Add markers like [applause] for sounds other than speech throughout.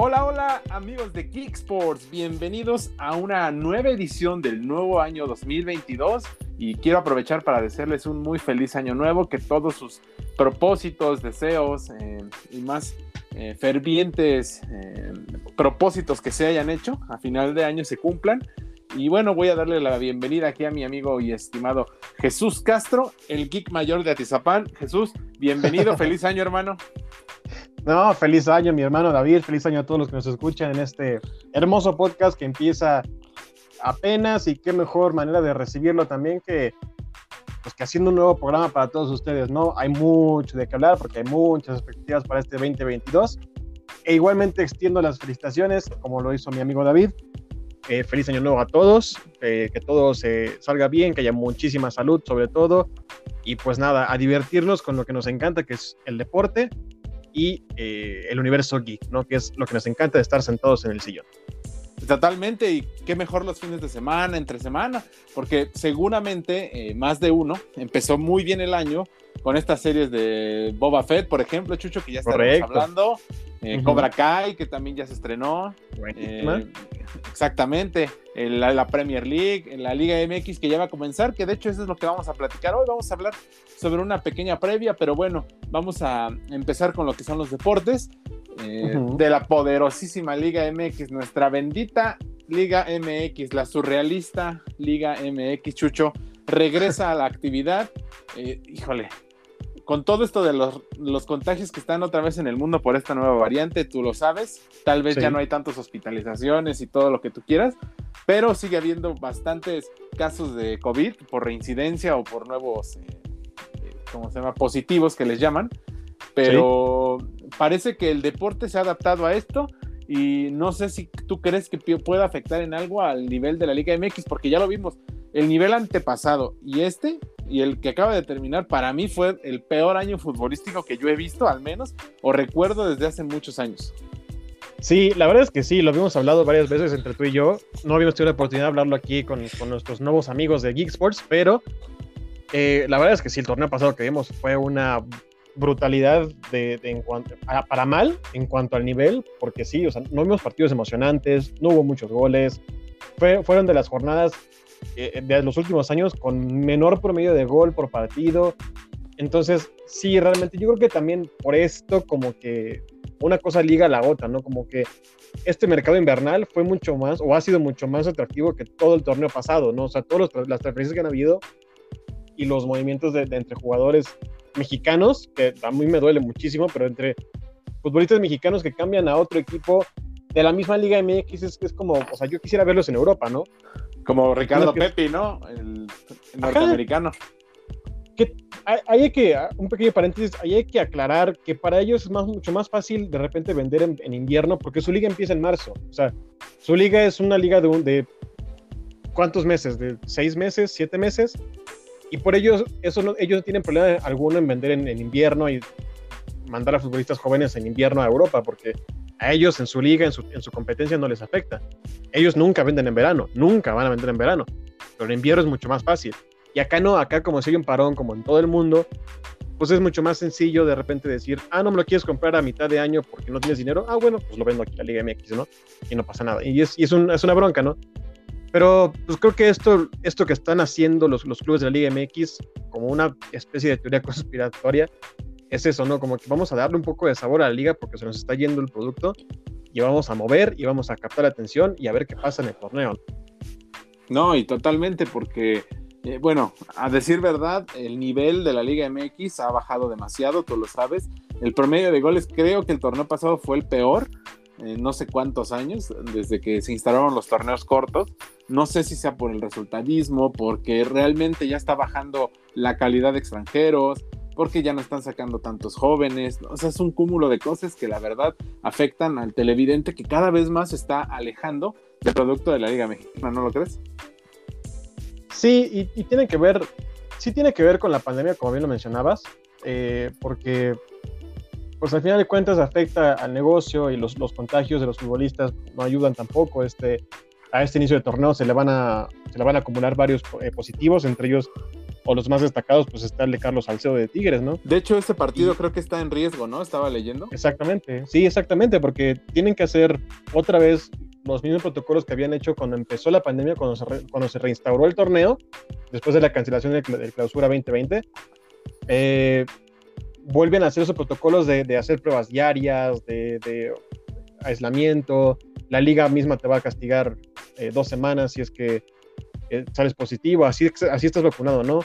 Hola, hola amigos de Geek Sports, bienvenidos a una nueva edición del nuevo año 2022 y quiero aprovechar para desearles un muy feliz año nuevo, que todos sus propósitos, deseos eh, y más eh, fervientes eh, propósitos que se hayan hecho a final de año se cumplan. Y bueno, voy a darle la bienvenida aquí a mi amigo y estimado Jesús Castro, el geek mayor de Atizapán. Jesús, bienvenido, [laughs] feliz año hermano. No, feliz año, mi hermano David. Feliz año a todos los que nos escuchan en este hermoso podcast que empieza apenas y qué mejor manera de recibirlo también que, pues, que haciendo un nuevo programa para todos ustedes, ¿no? Hay mucho de qué hablar porque hay muchas expectativas para este 2022. E igualmente extiendo las felicitaciones, como lo hizo mi amigo David. Eh, feliz año nuevo a todos, eh, que todo se salga bien, que haya muchísima salud sobre todo. Y pues nada, a divertirnos con lo que nos encanta, que es el deporte y eh, el universo geek, ¿no? Que es lo que nos encanta de estar sentados en el sillón. Totalmente, y qué mejor los fines de semana, entre semana, porque seguramente eh, más de uno empezó muy bien el año con estas series de Boba Fett, por ejemplo, Chucho, que ya estamos hablando, eh, Cobra Kai, que también ya se estrenó. Eh, exactamente, la, la, Premier League, la Liga MX que ya va a comenzar, que de hecho eso es lo que vamos a platicar hoy. Vamos a hablar sobre una pequeña previa, pero bueno, vamos a empezar con lo que son los deportes. Eh, de la poderosísima Liga MX, nuestra bendita Liga MX, la surrealista Liga MX, Chucho, regresa a la actividad. híjole, con todo esto de los, contagios que están otra vez en el mundo por esta nueva variante, tú lo sabes, tal vez ya no hay tantas hospitalizaciones y todo lo que tú quieras, pero sigue habiendo bastantes casos de COVID por reincidencia o por nuevos, eh, eh, ¿cómo se llama?, positivos que les llaman, pero parece que el deporte se ha adaptado a esto y no sé si tú crees que pueda afectar en algo al nivel de la Liga MX, porque ya lo vimos, el nivel antepasado y este y el que acaba de terminar para mí fue el peor año futbolístico que yo he visto, al menos, o recuerdo desde hace muchos años. Sí, la verdad es que sí, lo habíamos hablado varias veces entre tú y yo. No habíamos tenido la oportunidad de hablarlo aquí con, nuestros nuevos amigos de Geek Sports, pero eh, la verdad es que sí, el torneo pasado que vimos fue una brutalidad de, en cuanto, para, mal en cuanto al nivel, porque sí, o sea, no vimos partidos emocionantes, no hubo muchos goles, fue, fueron de las jornadas de los últimos años con menor promedio de gol por partido. Entonces, sí, realmente yo creo que también por esto como que una cosa liga a la otra, ¿no? Como que este mercado invernal fue mucho más o ha sido mucho más atractivo que todo el torneo pasado, ¿no? O sea, todas las transferencias que han habido y los movimientos de, entre jugadores mexicanos, que a mí me duele muchísimo, pero entre futbolistas mexicanos que cambian a otro equipo de la misma Liga MX es, es como, o sea, yo quisiera verlos en Europa, ¿no? Como Ricardo Pepi, ¿no? El, norteamericano. Que hay, que, un pequeño paréntesis, hay que aclarar que para ellos es más, mucho más fácil de repente vender en, invierno porque su liga empieza en marzo. O sea, su liga es una liga de, de ¿cuántos meses? ¿De seis meses, siete meses? Y por ellos, eso no, ellos no tienen problema alguno en vender en, en invierno y mandar a futbolistas jóvenes en invierno a Europa porque a ellos en su liga, en su, en su competencia no les afecta. Ellos nunca venden en verano, nunca van a vender en verano, pero en invierno es mucho más fácil. Y acá no, acá como si hay un parón, como en todo el mundo, pues es mucho más sencillo de repente decir, ah, no me lo quieres comprar a mitad de año porque no tienes dinero, ah, bueno, pues lo vendo aquí la Liga MX, ¿no? Y no pasa nada. Y es, y es, un, es una bronca, ¿no? Pero pues creo que esto, esto que están haciendo los, los clubes de la Liga MX como una especie de teoría [laughs] conspiratoria es eso, ¿no? Como que vamos a darle un poco de sabor a la liga porque se nos está yendo el producto y vamos a mover y vamos a captar la atención y a ver qué pasa en el torneo. No, y totalmente porque, eh, bueno, a decir verdad, el nivel de la Liga MX ha bajado demasiado, tú lo sabes. El promedio de goles creo que el torneo pasado fue el peor. no sé cuántos años, desde que se instalaron los torneos cortos. No sé si sea por el resultadismo, porque realmente ya está bajando la calidad de extranjeros, porque ya no están sacando tantos jóvenes, o sea, es un cúmulo de cosas que la verdad afectan al televidente que cada vez más se está alejando del producto de la Liga Mexicana, ¿no lo crees? Sí, y, tiene que ver, sí tiene que ver con la pandemia, como bien lo mencionabas, eh, porque pues al final de cuentas afecta al negocio y los, contagios de los futbolistas no ayudan tampoco. Este, a este inicio de torneo se le van a, se le van a acumular varios eh, positivos, entre ellos o los más destacados, pues está el de Carlos Salcedo de Tigres, ¿no? De hecho, este partido creo que está en riesgo, ¿no? Estaba leyendo. Exactamente, sí, exactamente, porque tienen que hacer otra vez los mismos protocolos que habían hecho cuando empezó la pandemia, cuando se, cuando se reinstauró el torneo, después de la cancelación de, clausura 2020. Eh, vuelven a hacer esos protocolos de, hacer pruebas diarias, de, aislamiento. La liga misma te va a castigar eh, dos semanas si es que sales positivo, así, así estás vacunado, ¿no?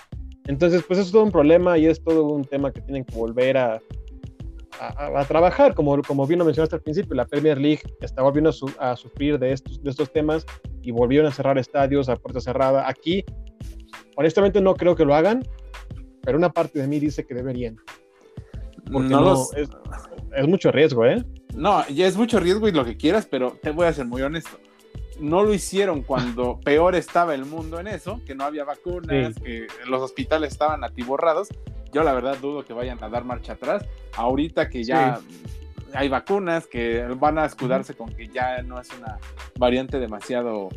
Entonces, pues es todo un problema y es todo un tema que tienen que volver a, a, trabajar, como, como bien lo mencionaste al principio, la Premier League está volviendo a, sufrir de estos, de estos temas y volvieron a cerrar estadios a puerta cerrada. Aquí, honestamente, no creo que lo hagan, pero una parte de mí dice que deberían. Porque no, es, es, mucho riesgo, ¿eh? No, ya es mucho riesgo y lo que quieras, pero te voy a ser muy honesto no lo hicieron cuando [laughs] peor estaba el mundo en eso, que no había vacunas, que los hospitales estaban atiborrados. Yo la verdad dudo que vayan a dar marcha atrás. Ahorita que ya hay vacunas, que van a escudarse con que ya no es una variante demasiado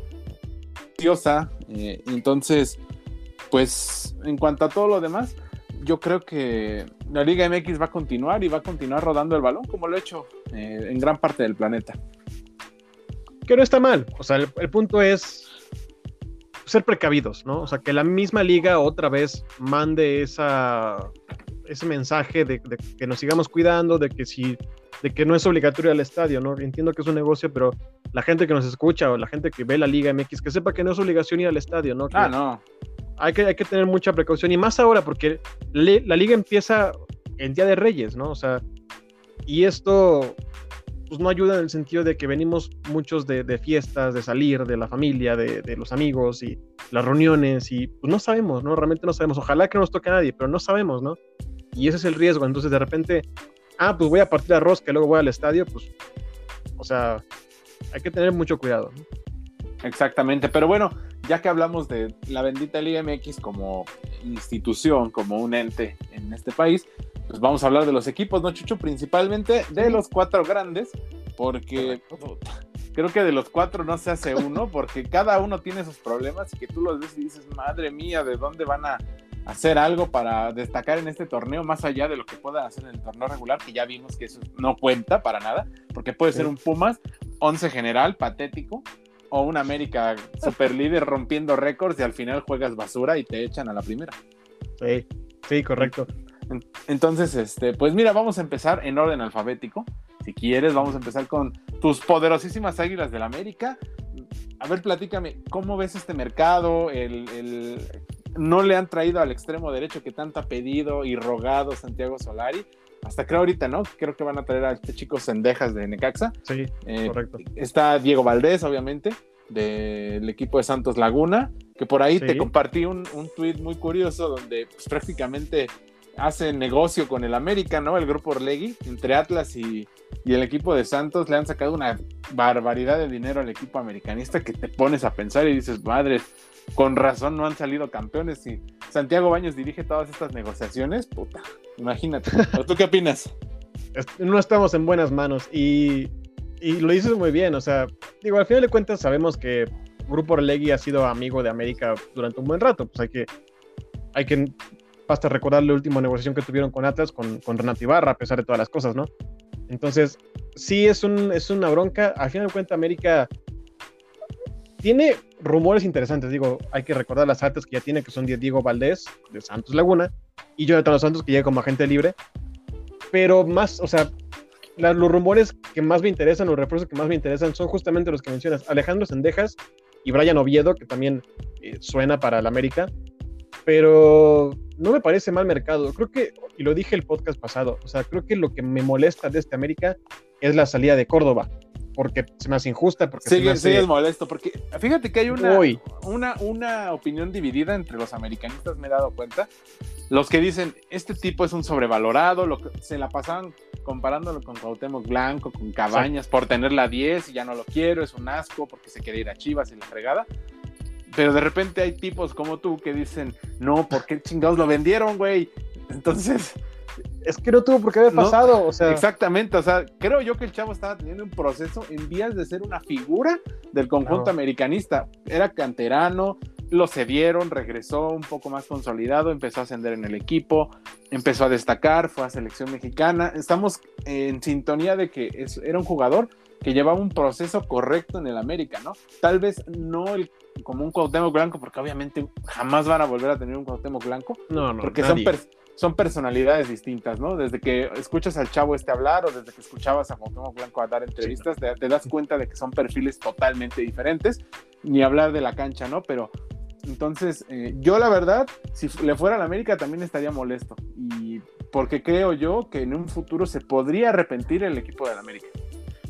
ciosa. Eh, entonces, pues en cuanto a todo lo demás, yo creo que la Liga MX va a continuar y va a continuar rodando el balón como lo ha hecho eh, en gran parte del planeta que no está mal. O sea, el, punto es ser precavidos, ¿no? O sea, que la misma liga otra vez mande esa, ese mensaje de, que nos sigamos cuidando, de que si, de que no es obligatorio al estadio, ¿no? Entiendo que es un negocio, pero la gente que nos escucha o la gente que ve la Liga MX, que sepa que no es obligación ir al estadio, ¿no? ah, no. Hay que, hay que tener mucha precaución y más ahora porque la liga empieza en Día de Reyes, ¿no? O sea, y esto pues no ayuda en el sentido de que venimos muchos de, fiestas, de salir, de la familia, de, los amigos y las reuniones y pues no sabemos, ¿no? Realmente no sabemos. Ojalá que no nos toque a nadie, pero no sabemos, ¿no? Y ese es el riesgo. Entonces de repente, ah, pues voy a partir arroz que luego voy al estadio, pues, o sea, hay que tener mucho cuidado. Exactamente, pero bueno, ya que hablamos de la bendita Liga como institución, como un ente en este país, pues vamos a hablar de los equipos, ¿no, Chucho? Principalmente de los cuatro grandes, porque creo que de los cuatro no se hace uno, porque cada uno tiene sus problemas y que tú los ves y dices, madre mía, ¿de dónde van a hacer algo para destacar en este torneo, más allá de lo que puedan hacer en el torneo regular, que ya vimos que eso no cuenta para nada, porque puede ser un Pumas, once general, patético, o un América super líder rompiendo récords y al final juegas basura y te echan a la primera. Sí, sí, correcto. Entonces, este, pues mira, vamos a empezar en orden alfabético. Si quieres, vamos a empezar con tus poderosísimas águilas del América. A ver, platícame, ¿cómo ves este mercado? El, no le han traído al extremo derecho que tanto ha pedido y rogado Santiago Solari. Hasta creo ahorita, ¿no? Creo que van a traer a este chico Sendejas de Necaxa. Sí, eh, correcto. Está Diego Valdés, obviamente, del equipo de Santos Laguna, que por ahí te compartí un, un tuit muy curioso donde pues, prácticamente hace negocio con el América, ¿no? El grupo Orlegui, entre Atlas y, el equipo de Santos, le han sacado una barbaridad de dinero al equipo americanista que te pones a pensar y dices, madre, con razón no han salido campeones. Y Santiago Baños dirige todas estas negociaciones, puta, imagínate. ¿Tú qué opinas? No estamos en buenas manos y, y lo dices muy bien, o sea, digo, al final de cuentas sabemos que Grupo Orlegui ha sido amigo de América durante un buen rato, pues hay que, hay que Basta recordar la última negociación que tuvieron con Atlas, con, con Renato Ibarra, a pesar de todas las cosas, ¿no? Entonces, sí es, un, es una bronca. Al final de cuentas, América tiene rumores interesantes. Digo, hay que recordar las altas que ya tiene, que son Diego Valdés, de Santos Laguna, y Jonathan Los Santos, que llega como agente libre. Pero más, o sea, los rumores que más me interesan, los refuerzos que más me interesan, son justamente los que mencionas: Alejandro Sendejas y Brian Oviedo, que también eh, suena para el América pero no me parece mal mercado. Creo que, y lo dije el podcast pasado, o sea, creo que lo que me molesta de este América es la salida de Córdoba, porque se me hace injusta. Porque sigue, se molesto, porque fíjate que hay una, una, una opinión dividida entre los americanistas, me he dado cuenta. Los que dicen, este tipo es un sobrevalorado, lo que, se la pasaban comparándolo con Cuauhtémoc Blanco, con Cabañas, por tener la 10 y ya no lo quiero, es un asco porque se quiere ir a Chivas y la fregada. Pero de repente hay tipos como tú que dicen, no, ¿por qué chingados lo vendieron, güey? Entonces... Es que no tuvo por qué haber pasado, o sea... Exactamente, o sea, creo yo que el chavo estaba teniendo un proceso en vías de ser una figura del conjunto americanista. Era canterano, lo cedieron, regresó un poco más consolidado, empezó a ascender en el equipo, empezó a destacar, fue a selección mexicana. Estamos en sintonía de que era un jugador que llevaba un proceso correcto en el América, ¿no? Tal vez no el, como un Cuauhtémoc Blanco, porque obviamente jamás van a volver a tener un Cuauhtémoc Blanco. No, no, porque son, son personalidades distintas, ¿no? Desde que escuchas al chavo este hablar o desde que escuchabas a Cuauhtémoc Blanco a dar entrevistas, te, das cuenta de que son perfiles totalmente diferentes, ni hablar de la cancha, ¿no? Pero entonces, eh, yo la verdad, si le fuera a la América también estaría molesto. Y porque creo yo que en un futuro se podría arrepentir el equipo de la América.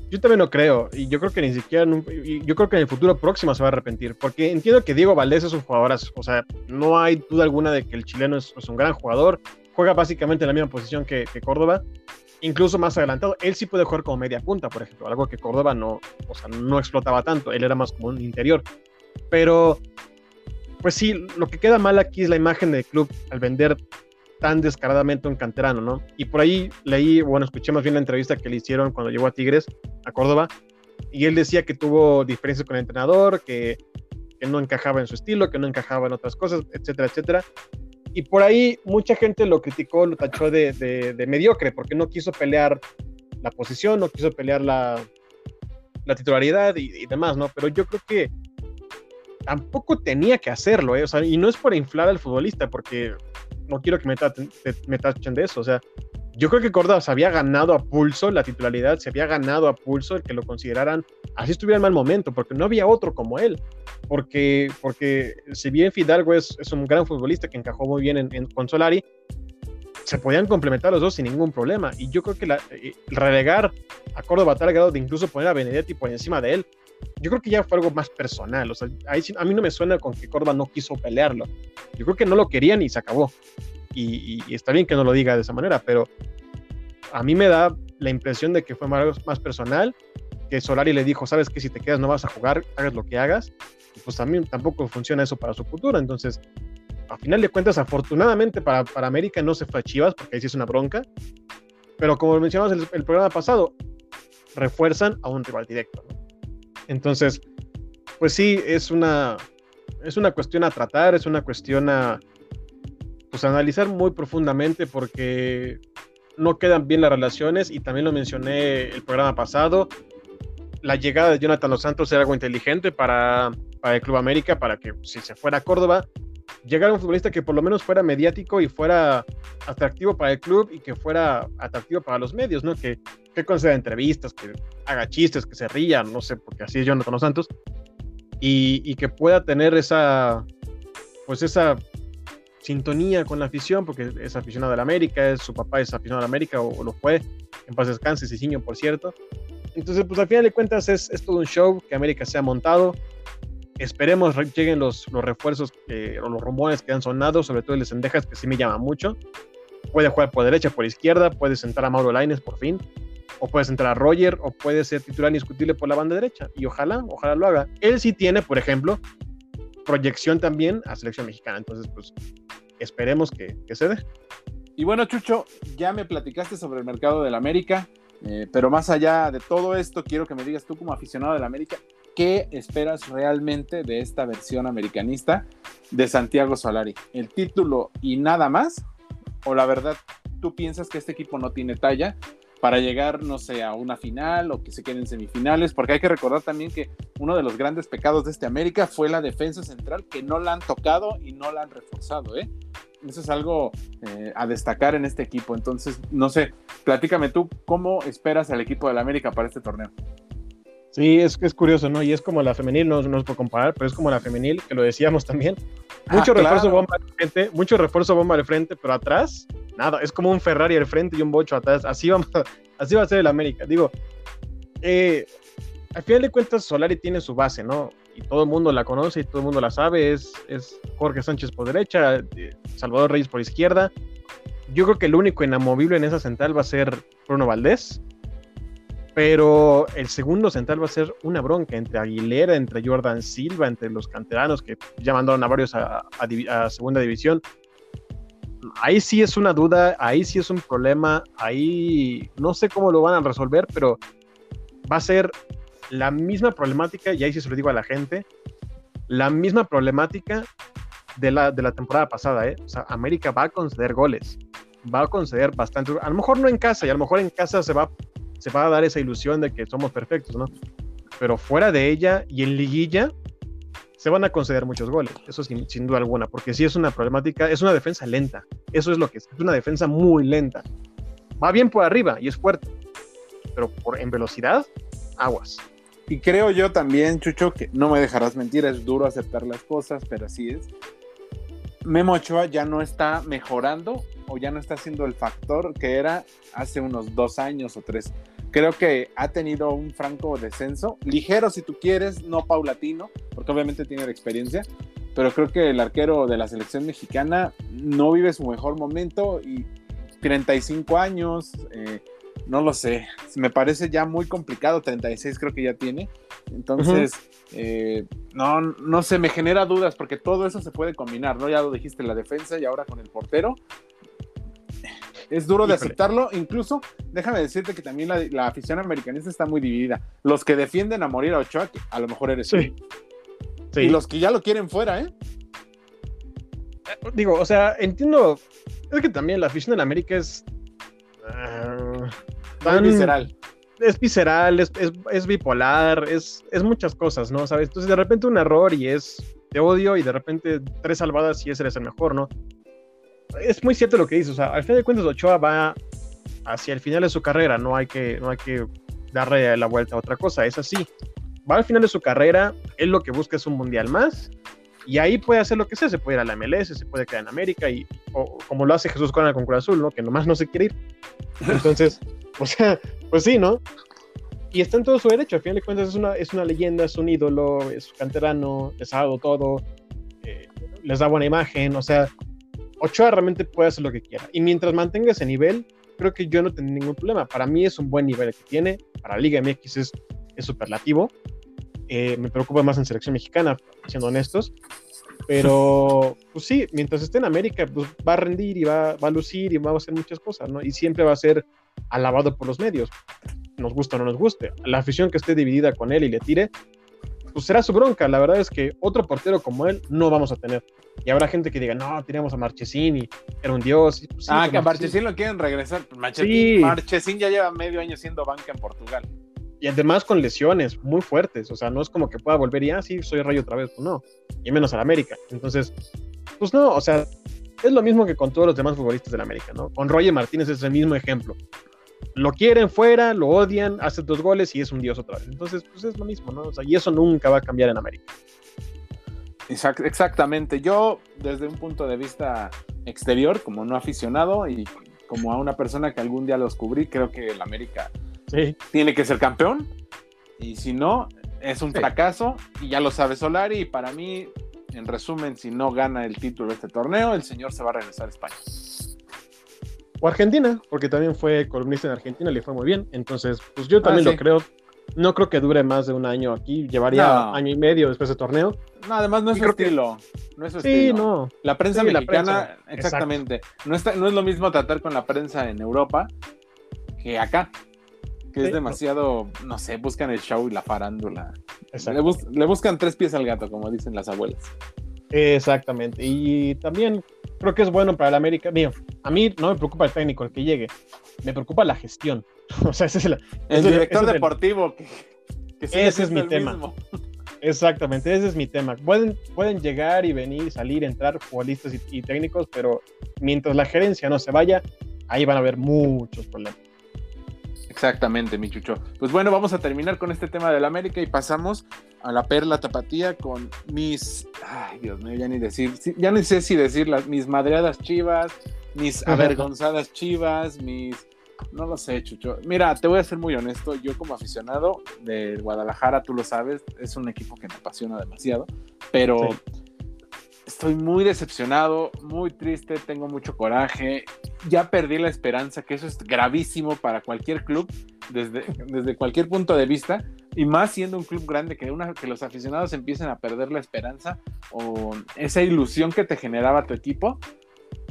Yo también lo creo, y yo creo que ni siquiera, yo creo que en el futuro próximo se va a arrepentir, porque entiendo que Diego Valdés es un jugador, o sea, no hay duda alguna de que el chileno es, un gran jugador, juega básicamente en la misma posición que, Córdoba, incluso más adelantado, él sí puede jugar como media punta, por ejemplo, algo que Córdoba no, o sea, no explotaba tanto, él era más como un interior, pero pues sí, lo que queda mal aquí es la imagen del club al vender tan descaradamente un canterano, ¿no? Y por ahí leí, bueno, escuché más bien la entrevista que le hicieron cuando llegó a Tigres, a Córdoba, y él decía que tuvo diferencias con el entrenador, que, que no encajaba en su estilo, que no encajaba en otras cosas, etcétera, etcétera. Y por ahí mucha gente lo criticó, lo tachó de, de, mediocre, porque no quiso pelear la posición, no quiso pelear la, la titularidad y, y, demás, ¿no? Pero yo creo que tampoco tenía que hacerlo, ¿eh? O sea, y no es por inflar al futbolista, porque no quiero que me, tachen, de eso. O sea, yo creo que Córdoba se había ganado a pulso la titularidad, se había ganado a pulso el que lo consideraran así estuviera en mal momento, porque no había otro como él. Porque, porque si bien Fidalgo es, un gran futbolista que encajó muy bien en, con Solari, se podían complementar los dos sin ningún problema. Y yo creo que la, eh, relegar a Córdoba a tal grado de incluso poner a Benedetti por encima de él, yo creo que ya fue algo más personal. O sea, a mí no me suena con que Córdoba no quiso pelearlo. Yo creo que no lo querían y se acabó. Y, está bien que no lo diga de esa manera, pero a mí me da la impresión de que fue más, más personal, que Solari le dijo, sabes que si te quedas no vas a jugar, hagas lo que hagas. Y pues también tampoco funciona eso para su futuro. Entonces, a final de cuentas, afortunadamente para, para América no se fue a Chivas, porque ahí sí es una bronca. Pero como mencionamos en el, el programa pasado, refuerzan a un rival directo. Entonces, pues sí, es una, es una cuestión a tratar, es una cuestión a pues, analizar muy profundamente porque no quedan bien las relaciones y también lo mencioné el programa pasado. La llegada de Jonathan Los Santos era algo inteligente para, para el Club América, para que si se fuera a Córdoba, llegara un futbolista que por lo menos fuera mediático y fuera atractivo para el club y que fuera atractivo para los medios, ¿no? Que, que conceda entrevistas, que haga chistes, que se ría, no sé, porque así es Jonathan Los Santos, y, que pueda tener esa, pues esa sintonía con la afición, porque es aficionado la América, es, su papá es aficionado la América, o, lo fue, en paz descanse, Cicinho, por cierto. Entonces, pues al final de cuentas es, es todo un show que América se ha montado, Esperemos lleguen los, los refuerzos o los rumores que han sonado, sobre todo el de Sendejas, que sí me llama mucho. Puede jugar por derecha, por izquierda, puede sentar a Mauro Laines por fin, o puede sentar a Roger, o puede ser titular indiscutible por la banda derecha. Y ojalá, ojalá lo haga. Él sí tiene, por ejemplo, proyección también a selección mexicana. Entonces, pues esperemos que, que se dé. Y bueno, Chucho, ya me platicaste sobre el mercado del América, eh, pero más allá de todo esto, quiero que me digas tú como aficionado del América, ¿qué esperas realmente de esta versión americanista de Santiago Solari? ¿El título y nada más? ¿O la verdad tú piensas que este equipo no tiene talla para llegar, no sé, a una final o que se queden semifinales? Porque hay que recordar también que uno de los grandes pecados de este América fue la defensa central, que no la han tocado y no la han reforzado, ¿eh? Eso es algo eh, a destacar en este equipo. Entonces, no sé, platícame tú, ¿cómo esperas al equipo del América para este torneo? Sí, es, es curioso, ¿no? Y es como la femenil, no, no es por comparar, pero es como la femenil, que lo decíamos también. Ah, mucho refuerzo bomba al frente, mucho refuerzo bomba al frente, pero atrás, nada, es como un Ferrari al frente y un bocho atrás. Así, vamos, [laughs] así va a ser el América. Digo, eh, al final de cuentas, Solari tiene su base, ¿no? Y todo el mundo la conoce y todo el mundo la sabe. Es, es Jorge Sánchez por derecha, eh, Salvador Reyes por izquierda. Yo creo que el único inamovible en esa central va a ser Bruno Valdés pero el segundo central va a ser una bronca entre Aguilera, entre Jordan Silva, entre los canteranos que ya mandaron a varios a, segunda división. Ahí sí es una duda, ahí sí es un problema, ahí no sé cómo lo van a resolver, pero va a ser la misma problemática, y ahí sí se lo digo a la gente, la misma problemática de la, de la temporada pasada, ¿eh? América va a conceder goles, va a conceder bastante, a lo mejor no en casa, y a lo mejor en casa se va, se va a dar esa ilusión de que somos perfectos, ¿no? Pero fuera de ella y en liguilla, se van a conceder muchos goles, eso sin, sin duda alguna, porque sí es una problemática, es una defensa lenta, eso es lo que es, es una defensa muy lenta. Va bien por arriba y es fuerte, pero por, en velocidad, aguas. Y creo yo también, Chucho, que no me dejarás mentir, es duro aceptar las cosas, pero así es. Memo Ochoa ya no está mejorando o ya no está siendo el factor que era hace unos dos años o tres. Creo que ha tenido un franco descenso, ligero si tú quieres, no paulatino, porque obviamente tiene la experiencia, pero creo que el arquero de la selección mexicana no vive su mejor momento y 35 años, eh, no lo sé, me parece ya muy complicado, 36 creo que ya tiene, entonces, eh, no, no sé, me genera dudas porque todo eso se puede combinar, ¿no? Ya lo dijiste, la defensa y ahora con el portero. Es duro de aceptarlo, incluso déjame decirte que también la, afición americanista está muy dividida. Los que defienden a morir a Ochoa, a lo mejor eres sí. sí. Y los que ya lo quieren fuera, ¿eh? Digo, o sea, entiendo, es que también la afición en América es... Uh, tan, visceral es visceral, es, es, bipolar, es, es, muchas cosas, ¿no? ¿Sabes? Entonces de repente un error y es te odio y de repente tres salvadas y ese eres el mejor, ¿no? Es muy cierto lo que dices, o sea, al final de cuentas Ochoa va hacia el final de su carrera, no hay que, no hay que darle la vuelta a otra cosa, es así. Va al final de su carrera, él lo que busca es un mundial más y ahí puede hacer lo que sea, se puede ir a la MLS, se puede quedar en América y como lo hace Jesús con el Cruz Azul, ¿no? Que nomás no se quiere ir. Entonces, [laughs] o sea, pues sí, ¿no? Y está en todo su derecho, al final de cuentas es una, es una leyenda, es un ídolo, es canterano, les ha todo, eh, les da buena imagen, o sea, Ochoa realmente puede hacer lo que quiera. Y mientras mantenga ese nivel, creo que yo no tengo ningún problema. Para mí es un buen nivel que tiene, para Liga MX es, es superlativo. Eh, me preocupa más en selección mexicana, siendo honestos. Pero, [laughs] pues sí, mientras esté en América, pues va a rendir y va, va a lucir y va a hacer muchas cosas, ¿no? Y siempre va a ser alabado por los medios, nos gusta o no nos guste. La afición que esté dividida con él y le tire, pues será su bronca. La verdad es que otro portero como él no vamos a tener. Y habrá gente que diga, no, tenemos a Marchesín era un dios. Pues ah, pues que a Marchesín lo quieren regresar. Pues Marchesín, ya lleva medio año siendo banca en Portugal. Y además con lesiones muy fuertes. O sea, no es como que pueda volver y, ah, sí, soy rayo otra vez. Pues no. Y menos al América. Entonces, pues no, o sea, es lo mismo que con todos los demás futbolistas del América, ¿no? Con Roger Martínez es el mismo ejemplo lo quieren fuera, lo odian, hace dos goles y es un dios otra vez. Entonces, pues es lo mismo, ¿no? O sea, y eso nunca va a cambiar en América. exactamente. Yo, desde un punto de vista exterior, como no aficionado y como a una persona que algún día los cubrí, creo que el América tiene que ser campeón. Y si no, es un fracaso. Y ya lo sabe Solari. Y para mí, en resumen, si no gana el título de este torneo, el señor se va a regresar a España o Argentina, porque también fue columnista en Argentina, le fue muy bien. Entonces, pues yo también ah, lo creo. No creo que dure más de un año aquí, llevaría año y medio después del torneo. No, además no es su estilo. No es su sí, no. La prensa mexicana, exactamente. No, está, no es lo mismo tratar con la prensa en Europa que acá. Que es demasiado, no. sé, buscan el show y la farándula. Le, le buscan tres pies al gato, como dicen las abuelas. Exactamente. Y también creo que es bueno para el América. Mío, a mí no me preocupa el técnico, el que llegue. Me preocupa la gestión. [laughs] o sea, ese es el, el director deportivo. Que, ese es mi tema. Exactamente, ese es mi tema. Pueden, pueden llegar y venir, salir, entrar futbolistas y técnicos, pero mientras la gerencia no se vaya, ahí van a haber muchos problemas. Exactamente, mi chucho. Pues bueno, vamos a terminar con este tema del América y pasamos a la perla tapatía con mis. Ay, Dios mío, ya ni decir. Ya ni sé si decir las, mis madreadas chivas, mis avergonzadas chivas, mis. No lo sé, Chucho. Mira, te voy a ser muy honesto. Yo, como aficionado de Guadalajara, tú lo sabes, es un equipo que me apasiona demasiado. Pero estoy muy decepcionado, muy triste, tengo mucho coraje. Ya perdí la esperanza, que eso es gravísimo para cualquier club, desde, desde cualquier punto de vista, y más siendo un club grande, que, una, que los aficionados empiecen a perder la esperanza o esa ilusión que te generaba tu equipo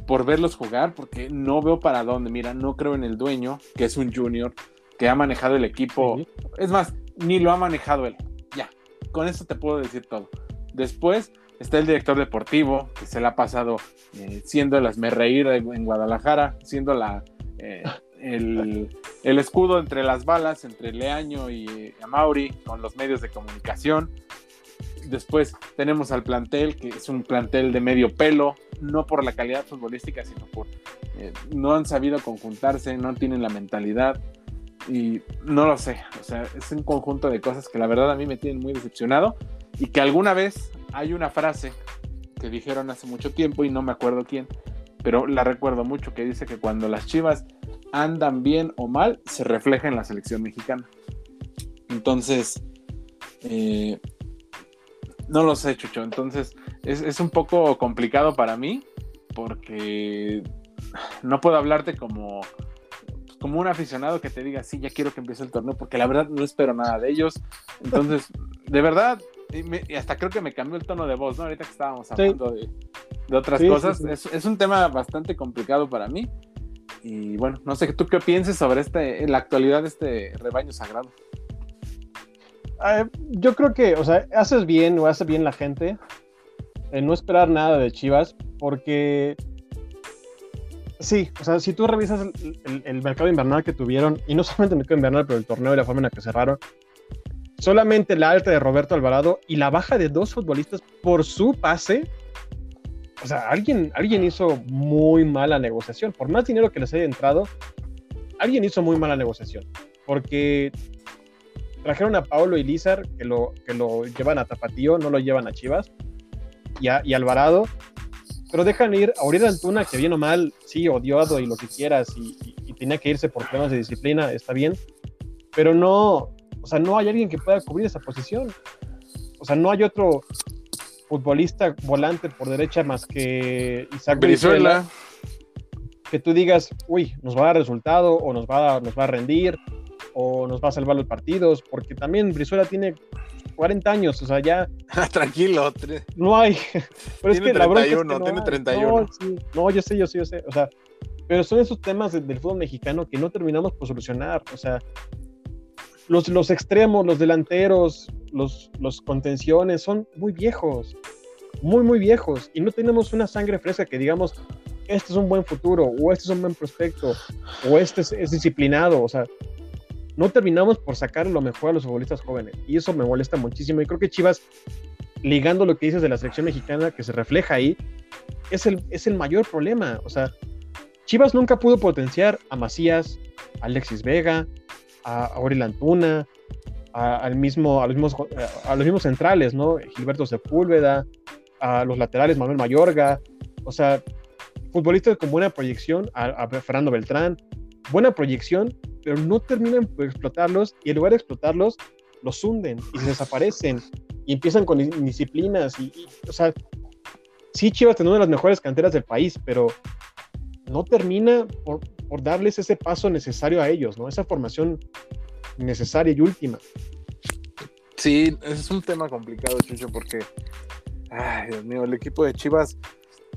por verlos jugar, porque no veo para dónde. Mira, no creo en el dueño, que es un junior, que ha manejado el equipo. Es más, ni lo ha manejado él. Ya, con eso te puedo decir todo Después está el director deportivo, que se le ha pasado eh, siendo el reír en Guadalajara, siendo la, eh, el, escudo entre las balas, entre Leaño y Amauri, con los medios de comunicación. Después tenemos al plantel, que es un plantel de medio pelo, no por la calidad futbolística, sino por eh, no han sabido conjuntarse, no tienen la mentalidad y no lo sé, o sea, es un conjunto de cosas que la verdad a mí me tienen muy decepcionado y que alguna vez hay una frase que dijeron hace mucho tiempo y no me acuerdo quién, pero la recuerdo mucho que dice que cuando las Chivas andan bien o mal, se refleja en la selección mexicana. Entonces, eh, no lo sé, Chucho. Entonces, es, es, un poco complicado para mí porque no puedo hablarte como como un aficionado que te diga, sí, ya quiero que empiece el torneo, porque la verdad no espero nada de ellos. Entonces, de verdad, y, hasta creo que me cambió el tono de voz, ¿no? Ahorita que estábamos hablando de, otras cosas, es, un tema bastante complicado para mí. Y bueno, no sé, ¿tú qué pienses sobre este, en la actualidad de este rebaño sagrado? Ah, yo creo que, o sea, haces bien o hace bien la gente en no esperar nada de Chivas, porque Sí, o sea, si tú revisas el, mercado invernal que tuvieron, y no solamente el mercado invernal, pero el torneo y la forma en la que cerraron, solamente la alta de Roberto Alvarado y la baja de dos futbolistas por su pase, o sea, alguien, alguien hizo muy mala negociación. Por más dinero que les haya entrado, alguien hizo muy mala negociación. Porque trajeron a Paulo y Lizar, que lo, que lo llevan a Tapatío, no lo llevan a Chivas, y, y Alvarado, pero dejan ir a Uriel Antuna, que bien o mal, sí, odiado y lo que quieras, y, tenía que irse por temas de disciplina, está bien, pero no, o sea, no hay alguien que pueda cubrir esa posición. O sea, no hay otro futbolista volante por derecha más que Isaac Brizuela. Que tú digas, uy, nos va a dar resultado, o nos va a, nos va a rendir, o nos va a salvar los partidos, porque también Brizuela tiene 40 años, o sea, ya. [laughs] Tranquilo. No hay. [laughs] Pero tiene es que 31, tiene 31. No, yo sé, yo sé, yo sé. O sea, pero son esos temas del fútbol mexicano que no terminamos por solucionar. O sea, los, los extremos, los delanteros, los, los contenciones son muy viejos. Muy, muy viejos. Y no tenemos una sangre fresca que digamos, este es un buen futuro, o este es un buen prospecto, o este es disciplinado. O sea, no terminamos por sacar lo mejor a los futbolistas jóvenes. Y eso me molesta muchísimo. Y creo que Chivas, ligando lo que dices de la selección mexicana, que se refleja ahí, es el, es el mayor problema. O sea, Chivas nunca pudo potenciar a Macías, a Alexis Vega, a Aurel Antuna, a, al mismo, a, los mismos, a los mismos centrales, ¿no? Gilberto Sepúlveda, a los laterales Manuel Mayorga. O sea, futbolistas con buena proyección, a Fernando Beltrán, buena proyección, pero no terminan por explotarlos y en lugar de explotarlos, los hunden y se desaparecen y empiezan con indisciplinas y, o sea, sí Chivas tiene una de las mejores canteras del país, pero no termina por, darles ese paso necesario a ellos, ¿no? Esa formación necesaria y última. Sí, es un tema complicado, Chucho, porque, Dios mío, el equipo de Chivas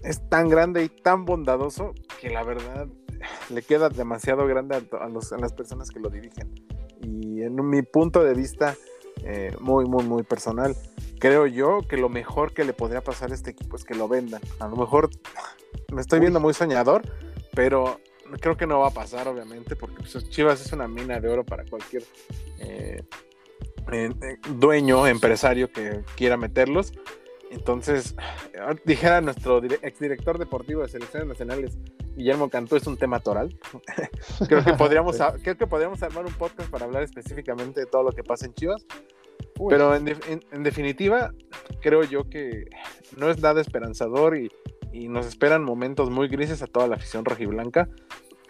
es tan grande y tan bondadoso que la verdad le queda demasiado grande a, las personas que lo dirigen. Y en mi punto de vista, eh, muy, muy, muy personal, creo yo que lo mejor que le podría pasar a este equipo es que lo vendan. A lo mejor [laughs] me estoy viendo muy soñador, pero creo que no va a pasar, obviamente, porque pues, Chivas es una mina de oro para cualquier eh, eh, dueño, empresario que quiera meterlos. Entonces, dijera nuestro exdirector deportivo de selecciones nacionales, Guillermo Cantú, es un tema toral. [laughs] creo, que podríamos, [laughs] creo que podríamos armar un podcast para hablar específicamente de todo lo que pasa en Chivas. Pero en, definitiva, creo yo que no es nada esperanzador y, y, nos esperan momentos muy grises a toda la afición rojiblanca.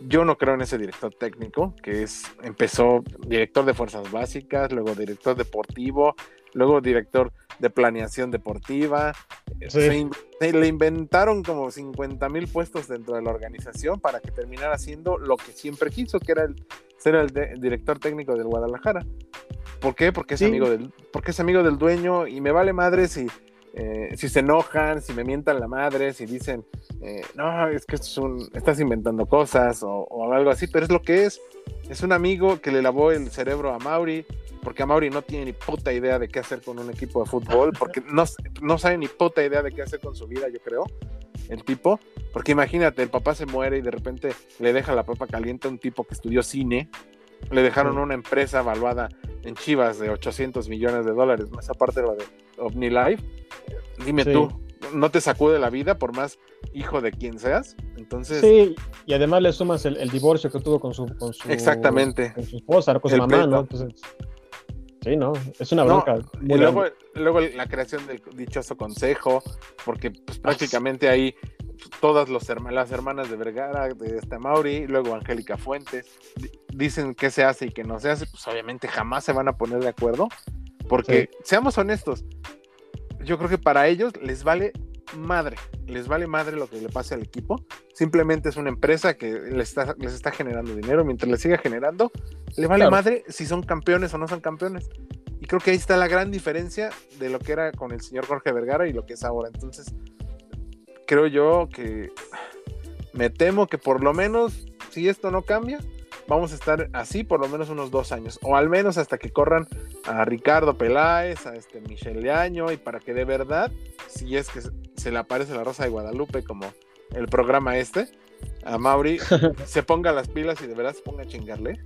Yo no creo en ese director técnico, que es empezó director de fuerzas básicas, luego director deportivo, luego director de planeación deportiva. le inventaron como 50 mil puestos dentro de la organización para que terminara haciendo lo que siempre quiso, que era el, ser el, director técnico del Guadalajara. ¿Por qué? Porque es, amigo del, porque es amigo del dueño y me vale madre si, eh, si se enojan, si me mientan la madre, si dicen, eh, no, es que estás inventando cosas o, o algo así, pero es lo que es. Es un amigo que le lavó el cerebro a Mauri, porque Mauri no tiene ni puta idea de qué hacer con un equipo de fútbol, porque no, no sabe ni puta idea de qué hacer con su vida, yo creo, el tipo. Porque imagínate, el papá se muere y de repente le deja la papa caliente a un tipo que estudió cine, le dejaron una empresa evaluada en Chivas de 800 millones de dólares, más aparte de lo de OmniLife. Dime tú, ¿no te sacude la vida por más hijo de quien seas? Entonces. Sí, y además le sumas el, divorcio que tuvo con su, con su. Exactamente. Con su esposa, con su mamá, ¿no? Entonces. Sí, ¿no? Es una bronca. y luego, luego, la creación del dichoso consejo, porque pues, prácticamente ahí todas los, las hermanas de Vergara, de esta Mauri, luego Angélica Fuentes, dicen qué se hace y qué no se hace, pues obviamente jamás se van a poner de acuerdo, porque seamos honestos, yo creo que para ellos les vale madre, les vale madre lo que le pase al equipo, simplemente es una empresa que les está, les está generando dinero, mientras les siga generando, le vale madre si son campeones o no son campeones. Y creo que ahí está la gran diferencia de lo que era con el señor Jorge Vergara y lo que es ahora. Entonces, creo yo que me temo que por lo menos, si esto no cambia, vamos a estar así por lo menos unos dos años, o al menos hasta que corran a Ricardo Peláez, a este Michel Leaño, y para que de verdad, si es que se le aparece la Rosa de Guadalupe como el programa este, a Mauri [laughs] se ponga las pilas y de verdad se ponga a chingarle.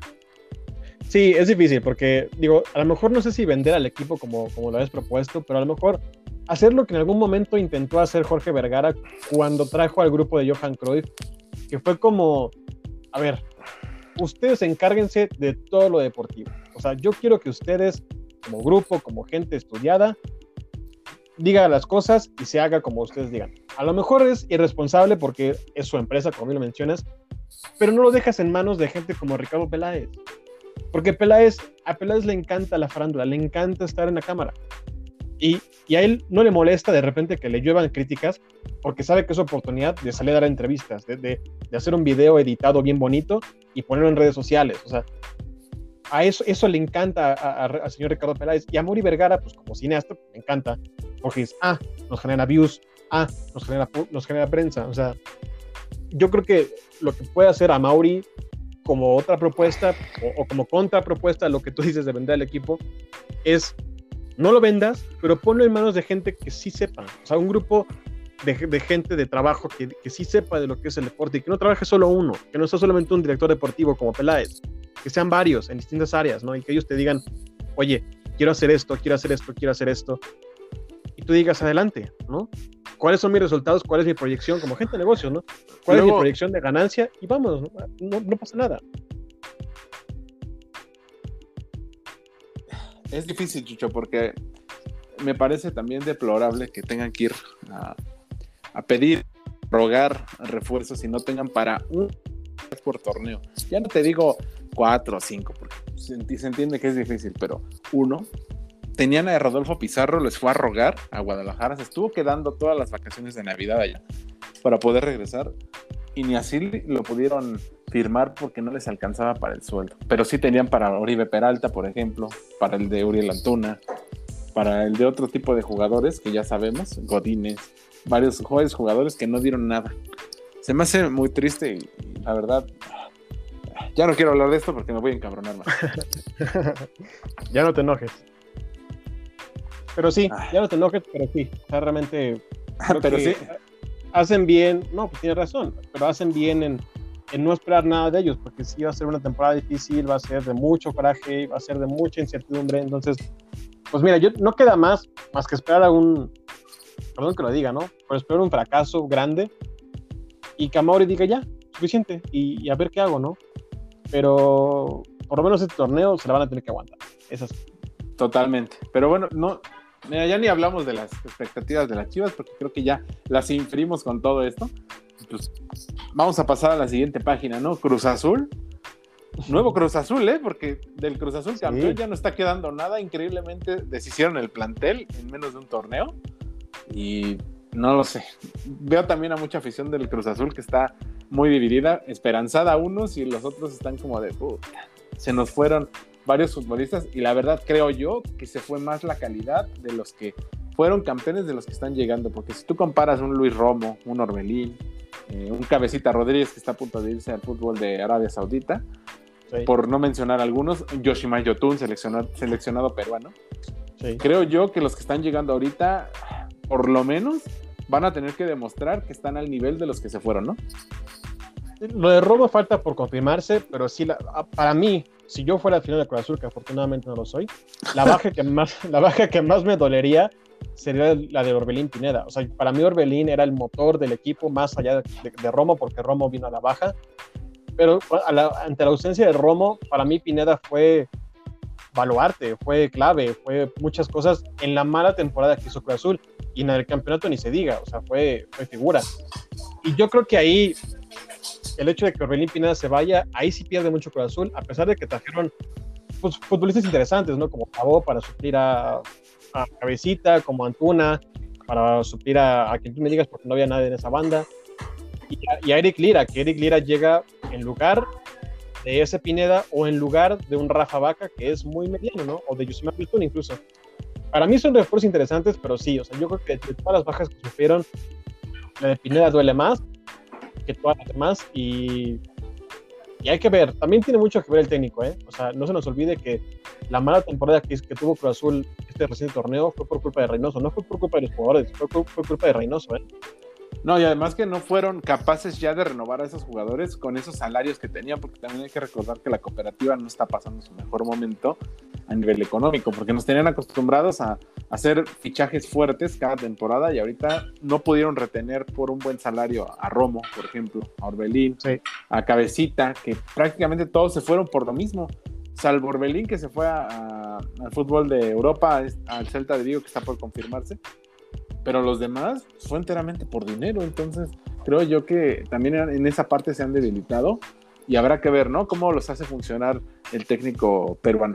Sí, es difícil porque, digo, a lo mejor no sé si vender al equipo como, como lo habías propuesto, pero a lo mejor hacer lo que en algún momento intentó hacer Jorge Vergara cuando trajo al grupo de Johan Cruyff, que fue como, a ver, ustedes encárguense de todo lo deportivo. O sea, yo quiero que ustedes, como grupo, como gente estudiada, digan las cosas y se haga como ustedes digan. A lo mejor es irresponsable porque es su empresa, como lo mencionas, pero no lo dejas en manos de gente como Ricardo Peláez. Porque Peláez, a Peláez le encanta la farándula, le encanta estar en la cámara. Y, a él no le molesta de repente que le lluevan críticas porque sabe que es oportunidad de salir a dar entrevistas, de, hacer un video editado bien bonito y ponerlo en redes sociales. O sea, a eso, eso le encanta al señor Ricardo Peláez. Y a Mauri Vergara, pues como cineasta, le encanta porque ah, nos genera views, ah, nos genera, nos genera prensa. O sea, yo creo que lo que puede hacer a Mauri como otra propuesta o, o como contrapropuesta a lo que tú dices de vender al equipo es no lo vendas, pero ponlo en manos de gente que sí sepa. O sea, un grupo de, gente de trabajo que, que, sí sepa de lo que es el deporte y que no trabaje solo uno, que no sea solamente un director deportivo como Peláez, que sean varios en distintas áreas, ¿no? Y que ellos te digan, oye, quiero hacer esto, quiero hacer esto, quiero hacer esto. Y tú digas adelante, ¿no? ¿Cuáles son mis resultados? ¿Cuál es mi proyección como gente de negocio, ¿no? ¿Cuál es mi proyección de ganancia? Y vamos, no, no pasa nada. Es difícil, Chucho, porque me parece también deplorable que tengan que ir a, pedir, rogar refuerzos y no tengan para un por torneo. Ya no te digo cuatro o cinco, porque se, entiende que es difícil, pero uno. Tenían a Rodolfo Pizarro, les fue a rogar a Guadalajara, se estuvo quedando todas las vacaciones de Navidad allá para poder regresar y ni así lo pudieron firmar porque no les alcanzaba para el sueldo. Pero sí tenían para Oribe Peralta, por ejemplo, para el de Uriel Antuna, para el de otro tipo de jugadores que ya sabemos, Godínez, varios jóvenes jugadores que no dieron nada. Se me hace muy triste y, la verdad, ya no quiero hablar de esto porque me voy a encabronar más. [laughs] ya no te enojes. Pero sí, ya no te enojes, pero sí, realmente. [laughs] pero sí. Hacen bien, no, pues tienes razón, pero hacen bien en, en no esperar nada de ellos, porque sí va a ser una temporada difícil, va a ser de mucho coraje, va a ser de mucha incertidumbre. Entonces, pues mira, yo no queda más más que esperar a un, perdón que lo diga, ¿no? Pero esperar un fracaso grande y que Amaury diga ya, suficiente, y, a ver qué hago, ¿no? Pero por lo menos este torneo se la van a tener que aguantar. Esas. Totalmente. Pero bueno, no, ya ni hablamos de las expectativas de las Chivas, porque creo que ya las infrimos con todo esto pues vamos a pasar a la siguiente página, ¿no? Cruz Azul. Nuevo Cruz Azul, ¿eh? Porque del Cruz Azul campeón ya no está quedando nada. Increíblemente deshicieron el plantel en menos de un torneo. Y no lo sé. Veo también a mucha afición del Cruz Azul que está muy dividida, esperanzada a unos y los otros están como de, se nos fueron varios futbolistas y la verdad creo yo que se fue más la calidad de los que fueron campeones de los que están llegando, porque si tú comparas un Luis Romo, un Orbelín, eh, un cabecita Rodríguez que está a punto de irse al fútbol de Arabia Saudita. por no mencionar algunos, Yoshima Yotun, seleccionado, seleccionado peruano. Creo yo que los que están llegando ahorita, por lo menos, van a tener que demostrar que están al nivel de los que se fueron, ¿no? Lo de Robo falta por confirmarse, pero sí, para mí, si yo fuera al final de Cruz Azul, que afortunadamente no lo soy, la baja que más, [laughs] la baja que más me dolería sería la de Orbelín Pineda. O sea, para mí Orbelín era el motor del equipo más allá de, Romo, porque Romo vino a la baja. Pero ante la ausencia de Romo, para mí Pineda fue baluarte, fue clave, fue muchas cosas en la mala temporada que hizo Cruz Azul y en el campeonato ni se diga, o sea, fue, fue figura. Y yo creo que ahí el hecho de que Orbelín Pineda se vaya, ahí sí pierde mucho Cruz Azul, a pesar de que trajeron pues, futbolistas interesantes, ¿no? Como Cabo para suplir a, a, Cabecita, como Antuna, para suplir a, a, quien tú me digas, porque no había nadie en esa banda. Y a, Eric Lira, que Eric Lira llega en lugar de ese Pineda o en lugar de un Rafa Vaca, que es muy mediano, ¿no? O de Yusima Piltun incluso. Para mí son refuerzos interesantes, pero sí, o sea, yo creo que de todas las bajas que sufrieron, la de Pineda duele más que todas las demás y, y, hay que ver, también tiene mucho que ver el técnico, ¿eh? O sea, no se nos olvide que la mala temporada que, que tuvo Cruz Azul este reciente torneo fue por culpa de Reynoso, no fue por culpa de los jugadores, fue, fue culpa de Reynoso, ¿eh? No, y además que no fueron capaces ya de renovar a esos jugadores con esos salarios que tenían, porque también hay que recordar que la cooperativa no está pasando su mejor momento a nivel económico, porque nos tenían acostumbrados a, hacer fichajes fuertes cada temporada y ahorita no pudieron retener por un buen salario a Romo, por ejemplo, a Orbelín, a Cabecita, que prácticamente todos se fueron por lo mismo, salvo Orbelín que se fue al fútbol de Europa, al Celta de Vigo que está por confirmarse pero los demás fue enteramente por dinero, entonces creo yo que también en esa parte se han debilitado y habrá que ver, ¿no? Cómo los hace funcionar el técnico peruano.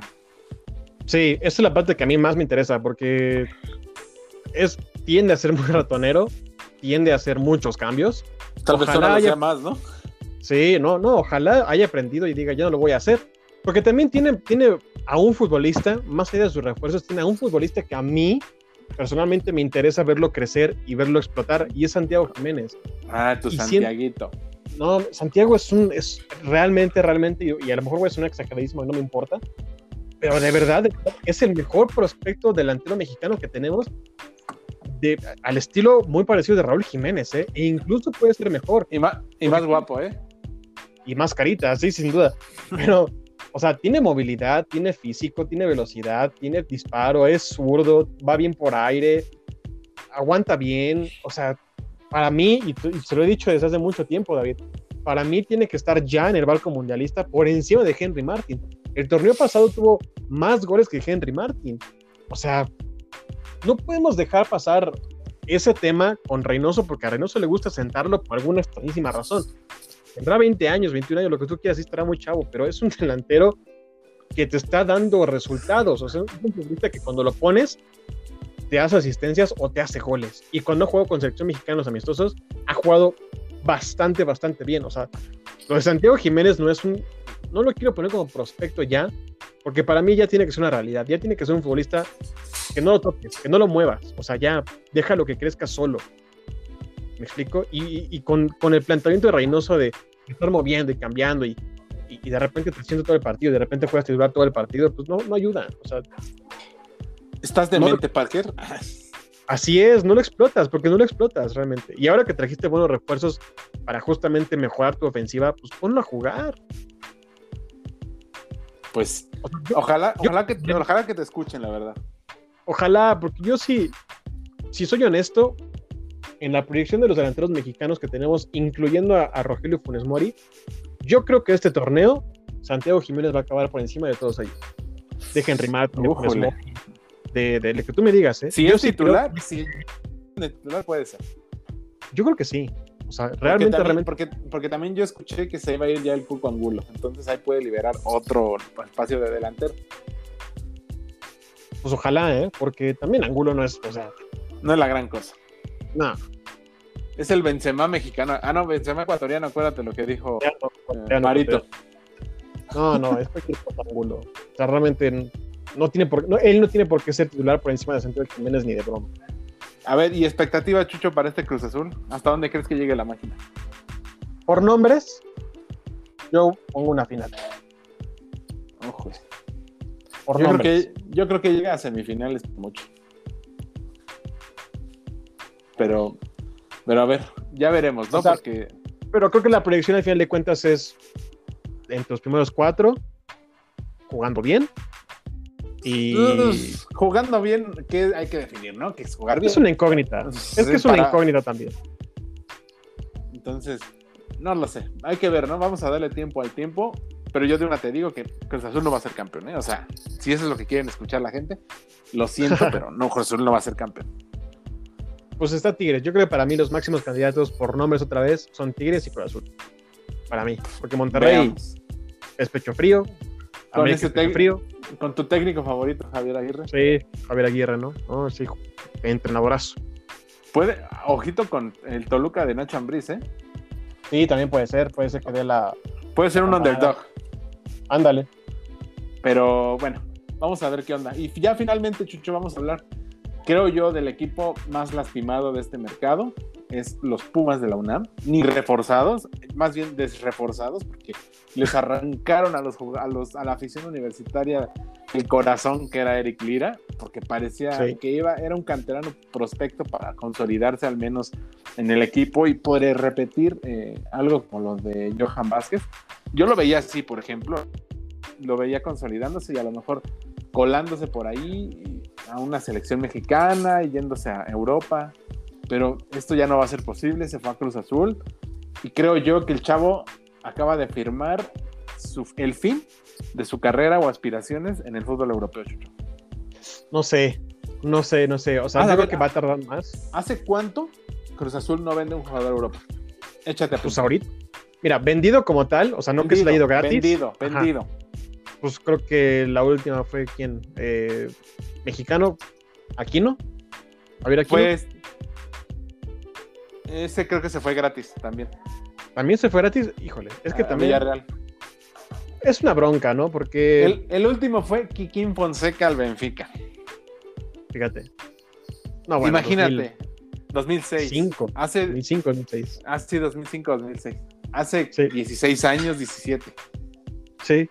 Sí, esa es la parte que a mí más me interesa porque es, tiende a ser muy ratonero, tiende a hacer muchos cambios. Tal vez ahora haya más, ¿no? Sí, no, no, ojalá haya aprendido y diga, yo no lo voy a hacer. Porque también tiene, tiene a un futbolista, más allá de sus refuerzos, tiene a un futbolista que a mí personalmente me interesa verlo crecer y verlo explotar, y es Santiago Jiménez. Ah, tu Santiaguito. No, Santiago es un, es realmente, realmente, y, a lo mejor es un exageradísimo y no me importa, pero de verdad es el mejor prospecto delantero mexicano que tenemos, de, al estilo muy parecido de Raúl Jiménez, ¿eh? e incluso puede ser mejor. Y más, y más guapo, ¿eh? Y más carita, sí, sin duda. Pero o sea, tiene movilidad, tiene físico, tiene velocidad, tiene disparo, es zurdo, va bien por aire, aguanta bien. O sea, para mí, y, se lo he dicho desde hace mucho tiempo, David, para mí tiene que estar ya en el barco mundialista por encima de Henry Martin. El torneo pasado tuvo más goles que Henry Martin. O sea, no podemos dejar pasar ese tema con Reynoso porque a Reynoso le gusta sentarlo por alguna extrañísima razón tendrá 20 años, 21 años, lo que tú quieras, sí estará muy chavo, pero es un delantero que te está dando resultados. O sea, es un futbolista que cuando lo pones, te hace asistencias o te hace goles. Y cuando juego con selección mexicanos amistosos, ha jugado bastante, bastante bien. O sea, lo de Santiago Jiménez no es un. No lo quiero poner como prospecto ya, porque para mí ya tiene que ser una realidad. Ya tiene que ser un futbolista que no lo toques, que no lo muevas. O sea, ya déjalo que crezca solo. ¿Me explico? Y, con, el planteamiento de Reynoso de estar moviendo y cambiando y, y, de repente te haciendo todo el partido, de repente juegas titular todo el partido, pues no, no ayuda. O sea, ¿Estás de mente, Parker? [laughs] Así es, no lo explotas, porque no lo explotas realmente. Y ahora que trajiste buenos refuerzos para justamente mejorar tu ofensiva, pues ponlo a jugar. Pues ojalá, ojalá, que, ojalá que te escuchen, la verdad. Ojalá, porque yo sí, si soy honesto, en la proyección de los delanteros mexicanos que tenemos, incluyendo a, Rogelio Funes Mori, yo creo que este torneo, Santiago Jiménez va a acabar por encima de todos ellos. De Henry Martin, de Funes Mori, de, que tú me digas, ¿eh? Si yo es titular, sí. titular puede ser. Yo creo que sí. O sea, realmente, porque Porque, porque también yo escuché que se iba a ir ya el Cuco Angulo. Entonces ahí puede liberar otro espacio de delantero. Pues ojalá, ¿eh? Porque también Angulo no es, o sea... No es la gran cosa. No. Es el Benzema mexicano. Ah, no, Benzema ecuatoriano, acuérdate lo que dijo eh, Marito. No, no, es cualquier. O sea, realmente no tiene por, él no tiene por qué ser titular por encima de Santiago Jiménez ni de broma. A ver, ¿y expectativa, Chucho, para este Cruz Azul? ¿Hasta dónde crees que llegue la máquina? Por nombres, yo pongo una final. Ojo. Por yo, creo que, yo creo que llega a semifinales mucho. Pero, pero a ver, ya veremos, ¿no? Porque... Pero creo que la proyección al final de cuentas es entre los primeros cuatro, jugando bien. Y jugando bien, ¿qué hay que definir, no? Que es jugar bien. Es una incógnita. Es que es una incógnita también. Entonces, no lo sé. Hay que ver, ¿no? Vamos a darle tiempo al tiempo. Pero yo de una te digo que Cruz Azul no va a ser campeón, ¿eh? O sea, si eso es lo que quieren escuchar la gente, lo siento, [laughs] pero no, Cruz Azul no va a ser campeón. Pues está Tigres. Yo creo que para mí los máximos candidatos por nombres otra vez son Tigres y Cruz Azul. Para mí. Porque Monterrey es pecho frío. Con ese frío. Con tu técnico favorito, Javier Aguirre. Sí, Javier Aguirre, ¿no? Oh, sí, entrenadorazo. Puede, ojito con el Toluca de Nacho Ambriz, ¿eh? Sí, también puede ser, puede ser que dé la. Puede ser un underdog. Ándale. Pero bueno, vamos a ver qué onda. Y ya finalmente, Chucho, vamos a hablar, creo yo, del equipo más lastimado de este mercado. Es los Pumas de la UNAM, ni reforzados, más bien desreforzados, porque les arrancaron a los, a los a la afición universitaria el corazón que era Eric Lira, porque parecía que iba, era un canterano prospecto para consolidarse al menos en el equipo y poder repetir eh, algo como lo de Johan Vázquez. Yo lo veía así, por ejemplo, lo veía consolidándose y a lo mejor colándose por ahí a una selección mexicana y yéndose a Europa, pero esto ya no va a ser posible, se fue a Cruz Azul y creo yo que el chavo acaba de firmar el fin de su carrera o aspiraciones en el fútbol europeo, No sé, no sé, no sé. O sea, creo que va a tardar más. ¿Hace cuánto Cruz Azul no vende un jugador europeo? Échate a Pues ahorita. Mira, vendido como tal, o sea, no que se le ha ido gratis. Vendido, vendido. Pues creo que la última fue quién? Eh, mexicano, Aquino. A ver, Aquino. Pues. Ese creo que se fue gratis también. También se fue gratis, híjole. Es que también. Villarreal es una bronca, ¿no? Porque. El, último fue Kikín Fonseca al Benfica. Fíjate. No, bueno, Imagínate. 2006. Hace, 2005, 2006. Hace 2005, 2006. Hace 16 años, 17. Sí.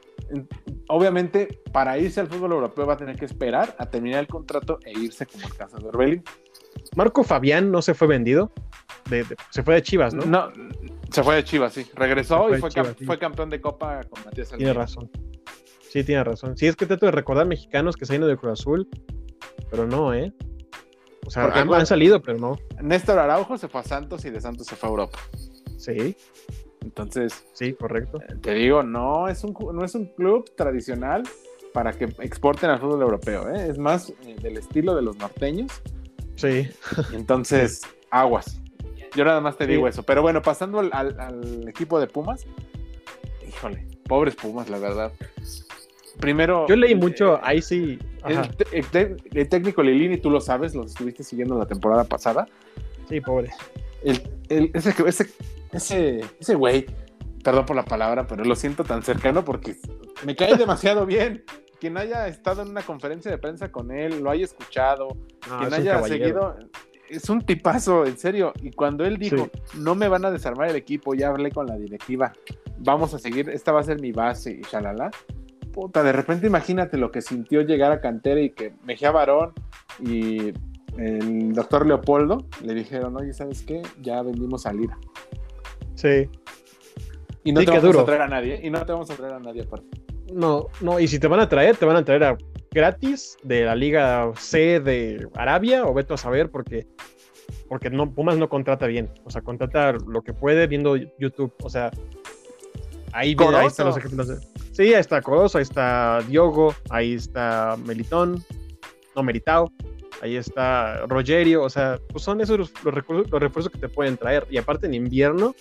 Obviamente, para irse al fútbol europeo va a tener que esperar a terminar el contrato e irse como el caso de Orbelín. Marco Fabián no se fue vendido. se fue de Chivas, ¿no? No, se fue de Chivas, sí. Regresó y fue, campeón de Copa con Matías Tiene razón. Sí, tiene razón. Sí, es que trato de recordar mexicanos que se han ido de Cruz Azul, pero no, ¿eh? O sea, han, salido, pero no. Néstor Araujo se fue a Santos y de Santos se fue a Europa. Sí. Entonces. Sí, correcto. Eh, te digo, no es un, no es un club tradicional para que exporten al fútbol europeo, ¿eh? Es más eh, del estilo de los norteños. Sí. [laughs] Entonces, aguas. Yo nada más te digo eso. Pero bueno, pasando al, equipo de Pumas, híjole, pobres Pumas, la verdad. Primero. Yo leí eh, mucho, ahí sí. El, técnico Lilini, tú lo sabes, lo estuviste siguiendo la temporada pasada. Sí, pobre. Ese, ese, ese, ese güey, perdón por la palabra, pero lo siento tan cercano porque me cae [laughs] demasiado bien. Quien haya estado en una conferencia de prensa con él, lo haya escuchado, quien haya seguido, es un tipazo, en serio. Y cuando él dijo, no me van a desarmar el equipo, ya hablé con la directiva, vamos a seguir, esta va a ser mi base y shalala. Puta, de repente imagínate lo que sintió llegar a Cantera y que Mejía Barón y el doctor Leopoldo le dijeron, oye, ¿sabes qué? Ya vendimos a Lira. Sí. Y no te vamos a traer a nadie, y no te vamos a traer a nadie aparte. No, no, y si te van a traer, te van a traer a gratis de la Liga C de Arabia o veto a saber porque porque no Pumas no contrata bien, o sea, contrata lo que puede viendo YouTube, o sea, ahí, ahí están los ejemplos. Sí, ahí está Corozo, ahí está Diogo, ahí está Melitón, no Meritao, ahí está Rogerio, o sea, pues son esos los, los, refuerzos, que te pueden traer y aparte en invierno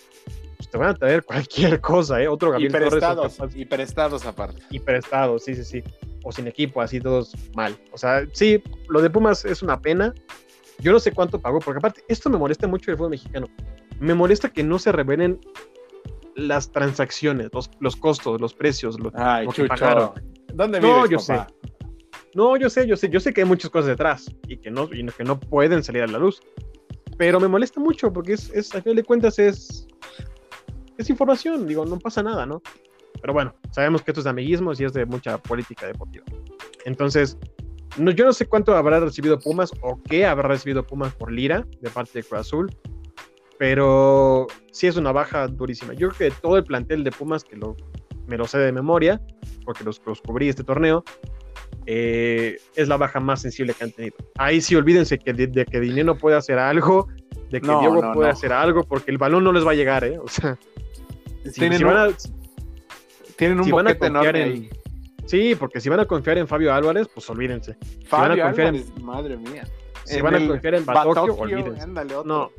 pues te van a traer [laughs] cualquier cosa, ¿eh? Otro Gabriel y prestados, y prestados aparte. Y prestados, sí, sí, sí o sin equipo, así todos mal. O sea, sí, lo de Pumas es una pena. Yo no sé cuánto pagó, porque aparte, esto me molesta mucho del fútbol mexicano. Me molesta que no se revelen las transacciones, los, costos, los precios, lo, Ay, que pagaron. ¿Dónde no, yo sé. No, yo sé, yo sé, yo sé que hay muchas cosas detrás y que no, y que no pueden salir a la luz. Pero me molesta mucho porque es, es a final de cuentas es, es información, digo, no pasa nada, ¿no? Pero bueno, sabemos que esto es de amiguismos y es de mucha política deportiva. Entonces, no, yo no sé cuánto habrá recibido Pumas o qué habrá recibido Pumas por Lira de parte de Cruz Azul, pero sí es una baja durísima. Yo creo que todo el plantel de Pumas, que lo, me lo sé de memoria, porque los, los cubrí este torneo, eh, es la baja más sensible que han tenido. Ahí sí olvídense que de, que Dinero puede hacer algo, de que Diego puede hacer algo, porque el balón no les va a llegar, ¿eh? O sea, tienen, un, van a, tienen un en, Sí, porque si van a confiar en Fabio Álvarez, pues olvídense. Fabio Álvarez, madre mía. Si van a confiar en Batocchio, olvídense. No,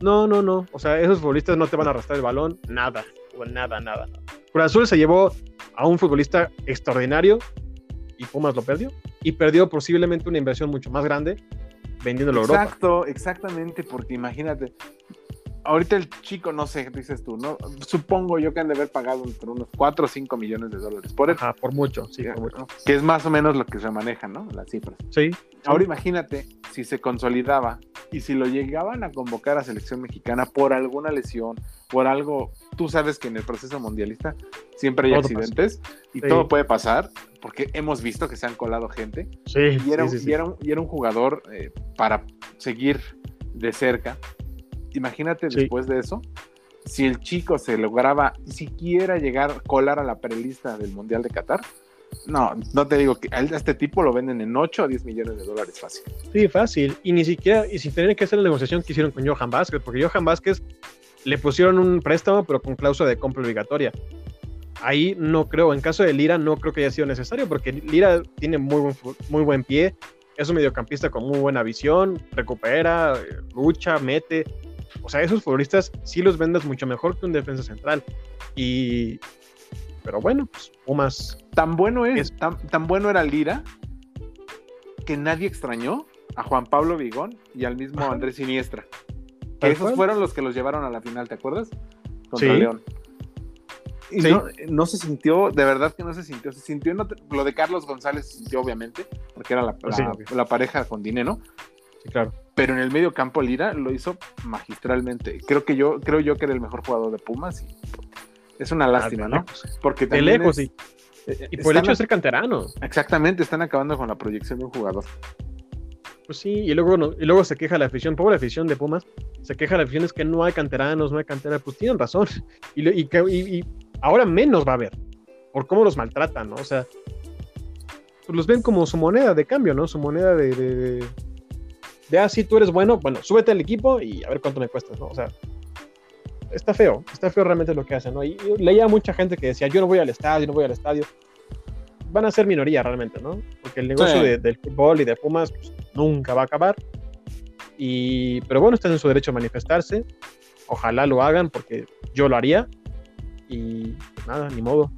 no, no, no. O sea, esos futbolistas no te van a arrastrar el balón, nada, nada, nada. Cruz Azul se llevó a un futbolista extraordinario y Pumas lo perdió. Y perdió posiblemente una inversión mucho más grande vendiéndolo a Europa. Exacto, exactamente, porque imagínate, ahorita el chico, no sé, dices tú, ¿no? Supongo yo que han de haber pagado entre unos 4 o 5 millones de dólares por él. Ajá, por mucho, sí, por mucho. Que es más o menos lo que se maneja, ¿no? Las cifras. Sí. Ahora imagínate si se consolidaba y si lo llegaban a convocar a selección mexicana por alguna lesión, por algo, tú sabes que en el proceso mundialista siempre hay accidentes y todo puede pasar, porque hemos visto que se han colado gente. Sí. Y era, y era, un, jugador eh, para seguir de cerca Imagínate después de eso, si el chico se lograba siquiera llegar, colar a la prelista del Mundial de Qatar, no, no te digo que a este tipo lo venden en 8 o 10 millones de dólares fácil. Sí, fácil. Y ni siquiera, y sin tener que hacer la negociación que hicieron con Johan Vázquez, porque Johan Vázquez le pusieron un préstamo, pero con cláusula de compra obligatoria. Ahí no creo, en caso de Lira, no creo que haya sido necesario, porque Lira tiene muy buen, muy buen pie, es un mediocampista con muy buena visión, recupera, lucha, mete. O sea, esos futbolistas sí los vendes mucho mejor que un defensa central. Y. Pero bueno, pues Pumas. Tan bueno es, Tan, bueno era Lira que nadie extrañó a Juan Pablo Vigón y al mismo Andrés Siniestra. Que esos fueron los que los llevaron a la final, ¿te acuerdas? Contra León. Y no, se sintió, de verdad que no se sintió. Se sintió, lo de Carlos González se sintió, obviamente, porque era la, la pareja con dinero. Claro pero en el medio campo Lira lo hizo magistralmente. Creo que yo, creo yo que era el mejor jugador de Pumas y es una lástima, ¿no? Porque de lejos, sí. Eh, y por el hecho de ser canterano. Exactamente, están acabando con la proyección de un jugador. Pues sí, y luego, y luego se queja la afición, pobre afición de Pumas, se queja la afición es que no hay canteranos, no hay cantera, pues tienen razón. [laughs] Y, y, y, ahora menos va a haber, por cómo los maltratan, ¿no? O sea, pues los ven como su moneda de cambio, ¿no? Su moneda de de así ah, tú eres bueno, bueno, súbete al equipo y a ver cuánto me cuestas, ¿no? O sea, está feo, está feo realmente lo que hacen, ¿no? Y, leía mucha gente que decía, yo no voy al estadio, no voy al estadio. Van a ser minoría realmente, ¿no? Porque el negocio del fútbol y de Pumas pues, nunca va a acabar. Y, pero bueno, están en su derecho a manifestarse. Ojalá lo hagan porque yo lo haría. Y pues nada, ni modo.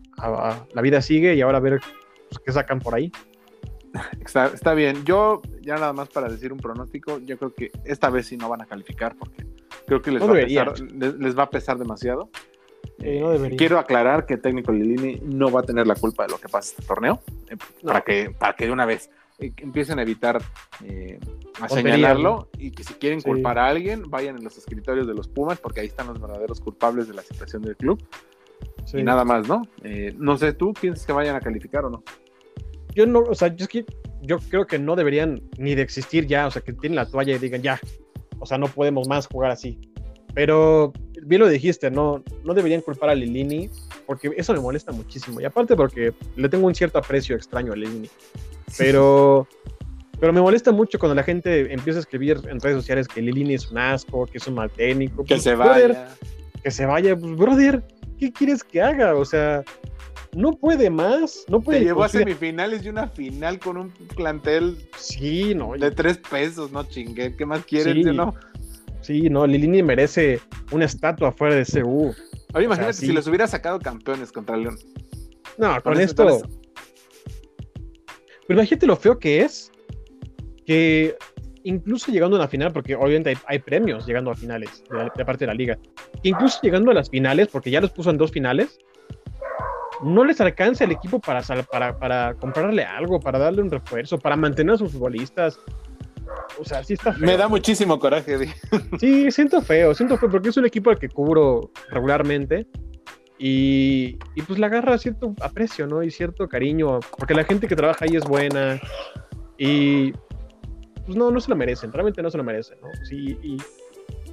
la vida sigue y ahora a ver pues, qué sacan por ahí. [laughs] Está, bien. Yo, ya nada más para decir un pronóstico, yo creo que esta vez sí no van a calificar porque creo que les, va, a pesar, les, va a pesar demasiado. quiero aclarar que el técnico Lilini no va a tener la culpa de lo que pasa este torneo, eh, para, que, para que de una vez eh, empiecen a evitar eh, a señalarlo y que si quieren culpar a alguien, vayan en los escritorios de los Pumas porque ahí están los verdaderos culpables de la situación del club. Y nada más, ¿no? no sé, ¿tú piensas que vayan a calificar o no? Yo no, o sea, yo, es que, yo creo que no deberían ni de existir ya, o sea, que tienen la toalla y digan ya, o sea, no podemos más jugar así. Pero bien lo dijiste, no, no deberían culpar a Lilini, porque eso me molesta muchísimo. Y aparte porque le tengo un cierto aprecio extraño a Lilini. Pero, pero me molesta mucho cuando la gente empieza a escribir en redes sociales que Lilini es un asco, que es un mal técnico. Que pues, se vaya. que se vaya, pues, brother, ¿qué quieres que haga? O sea, no puede más, no puede. Te llevó a semifinales y una final con un plantel sí, no, de tres pesos, no chingue, ¿qué más quieres? Sí, no? Sí, no, Lilini merece una estatua fuera de CU. Oye, imagínate si los hubiera sacado campeones contra León. No, con, esto. Pero imagínate lo feo que es que incluso llegando a la final, porque obviamente hay, premios llegando a finales de, de, parte de la liga, incluso llegando a las finales, porque ya los puso en dos finales, no les alcanza el equipo para, para, para comprarle algo, para darle un refuerzo, para mantener a sus futbolistas. O sea, sí está feo. Me da muchísimo coraje. Sí, siento feo, siento feo, porque es un equipo al que cubro regularmente. Y, y, pues le agarra cierto aprecio, ¿no? Y cierto cariño, porque la gente que trabaja ahí es buena y pues no, no se lo merecen, realmente no se lo merecen, ¿no? Sí, y